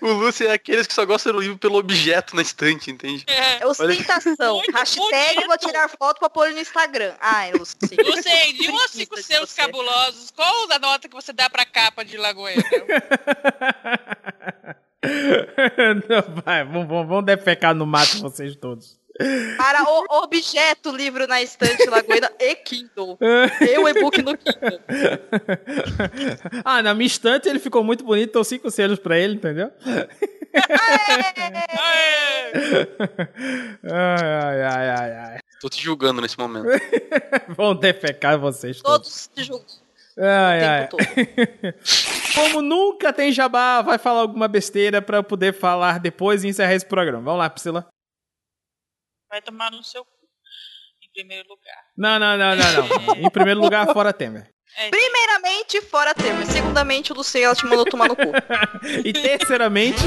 O Lúcio é aqueles que só gostam do livro pelo objeto na estante, entende? É ostentação. Hashtag vou tirar foto pra pôr no Instagram. Ai, Luci. Lucien, de um a cinco seus cabulosos, qual a nota que você dá pra capa de Lagoena? Não, vai, vamos, vamos, vamos defecar no mato vocês todos. Para o objeto, livro na estante Lagoena e Kindle. Eu e-book no Kindle. ah, na minha estante ele ficou muito bonito, dou cinco selos pra ele, entendeu? ai, ai, ai, ai, ai. Tô te julgando nesse momento. Vão defecar vocês todos. Todos se julgam. Ai, o ai. tempo Como nunca tem jabá, vai falar alguma besteira pra eu poder falar depois e encerrar esse programa. Vamos lá, Priscila. Vai tomar no seu cu, em primeiro lugar. Não, não, não, não, não. Em primeiro lugar, fora Temer. Primeiramente, fora Temer. Segundamente, o Lucien, ela te mandou tomar no cu. E terceiramente,